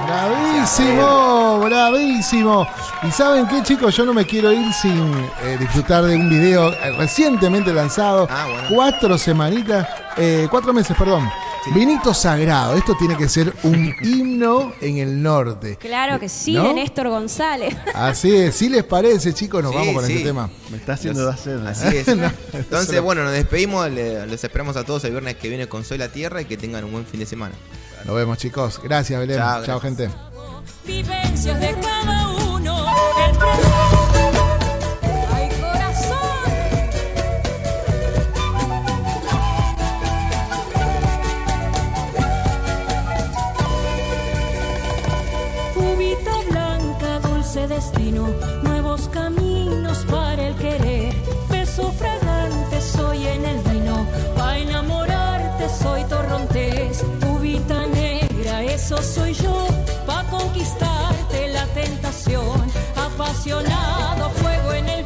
Bravísimo, bravísimo. Y saben qué, chicos, yo no me quiero ir sin eh, disfrutar de un video eh, recientemente lanzado, Ah, bueno. cuatro semanitas, eh, cuatro meses, perdón. Vinito sagrado, esto tiene que ser un <laughs> himno en el norte. Claro que sí, ¿No? de Néstor González. <laughs> Así es, si les parece, chicos, nos Sí, vamos con sí. este tema. Me está haciendo Los- hacer. Así es. <laughs> No, Entonces, bueno, nos despedimos, le- los esperamos a todos el viernes que viene con Soy la Tierra y que tengan un buen fin de semana. Nos vemos, chicos. Gracias, Belén. Chao, Chao, gracias. gente. Vivencias de cada uno. Destino, nuevos caminos para el querer. Beso fragante soy en el vino, para enamorarte soy torrontés. Uvita negra, eso soy yo, para conquistarte la tentación. Apasionado, fuego en el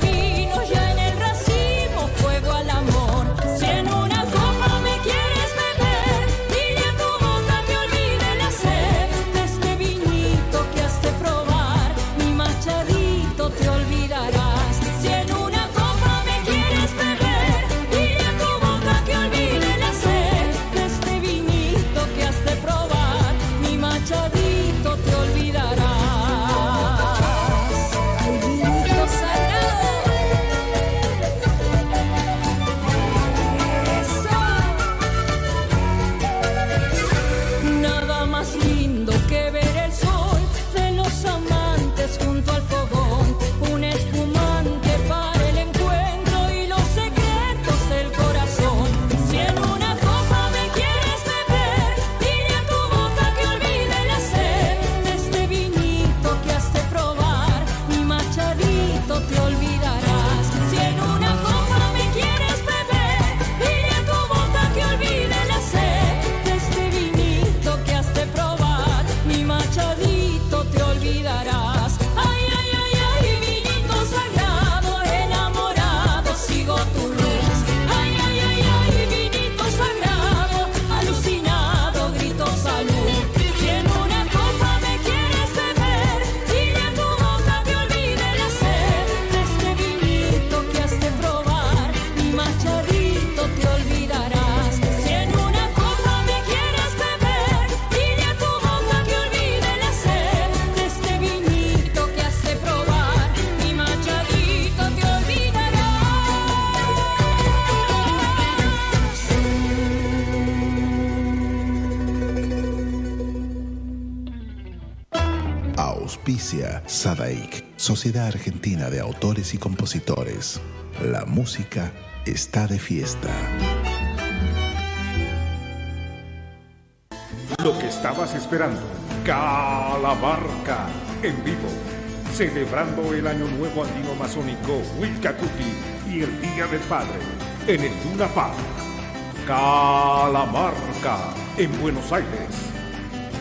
Sadaik, Sociedad Argentina de Autores y Compositores. La música está de fiesta. Lo que estabas esperando. Calamarca en vivo. Celebrando el Año Nuevo Andino Masónico Wilcacuti y el Día del Padre en el Luna Park. Calamarca en Buenos Aires.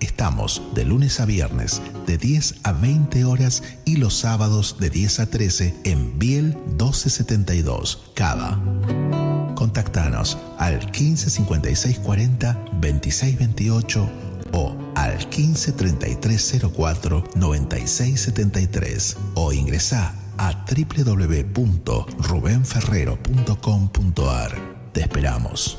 Estamos de lunes a viernes de 10 a 20 horas y los sábados de 10 a 13 en Biel 1272, Cava. Contactanos al 15 56 40 26 28 o al 15 33 04 96 73 o ingresa a www.rubenferrero.com.ar. Te esperamos.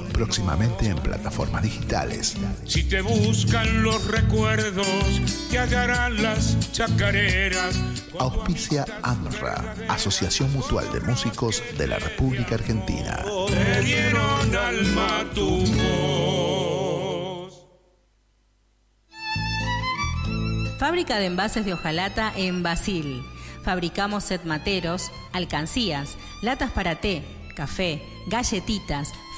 próximamente en plataformas digitales. Si te buscan los recuerdos, te hallarán las chacareras. Auspicia AMRA, Asociación Mutual de Músicos de la República Argentina. Te dieron alma tu voz. Fábrica de envases de hojalata en Basil. Fabricamos set materos, alcancías, latas para té, café, galletitas,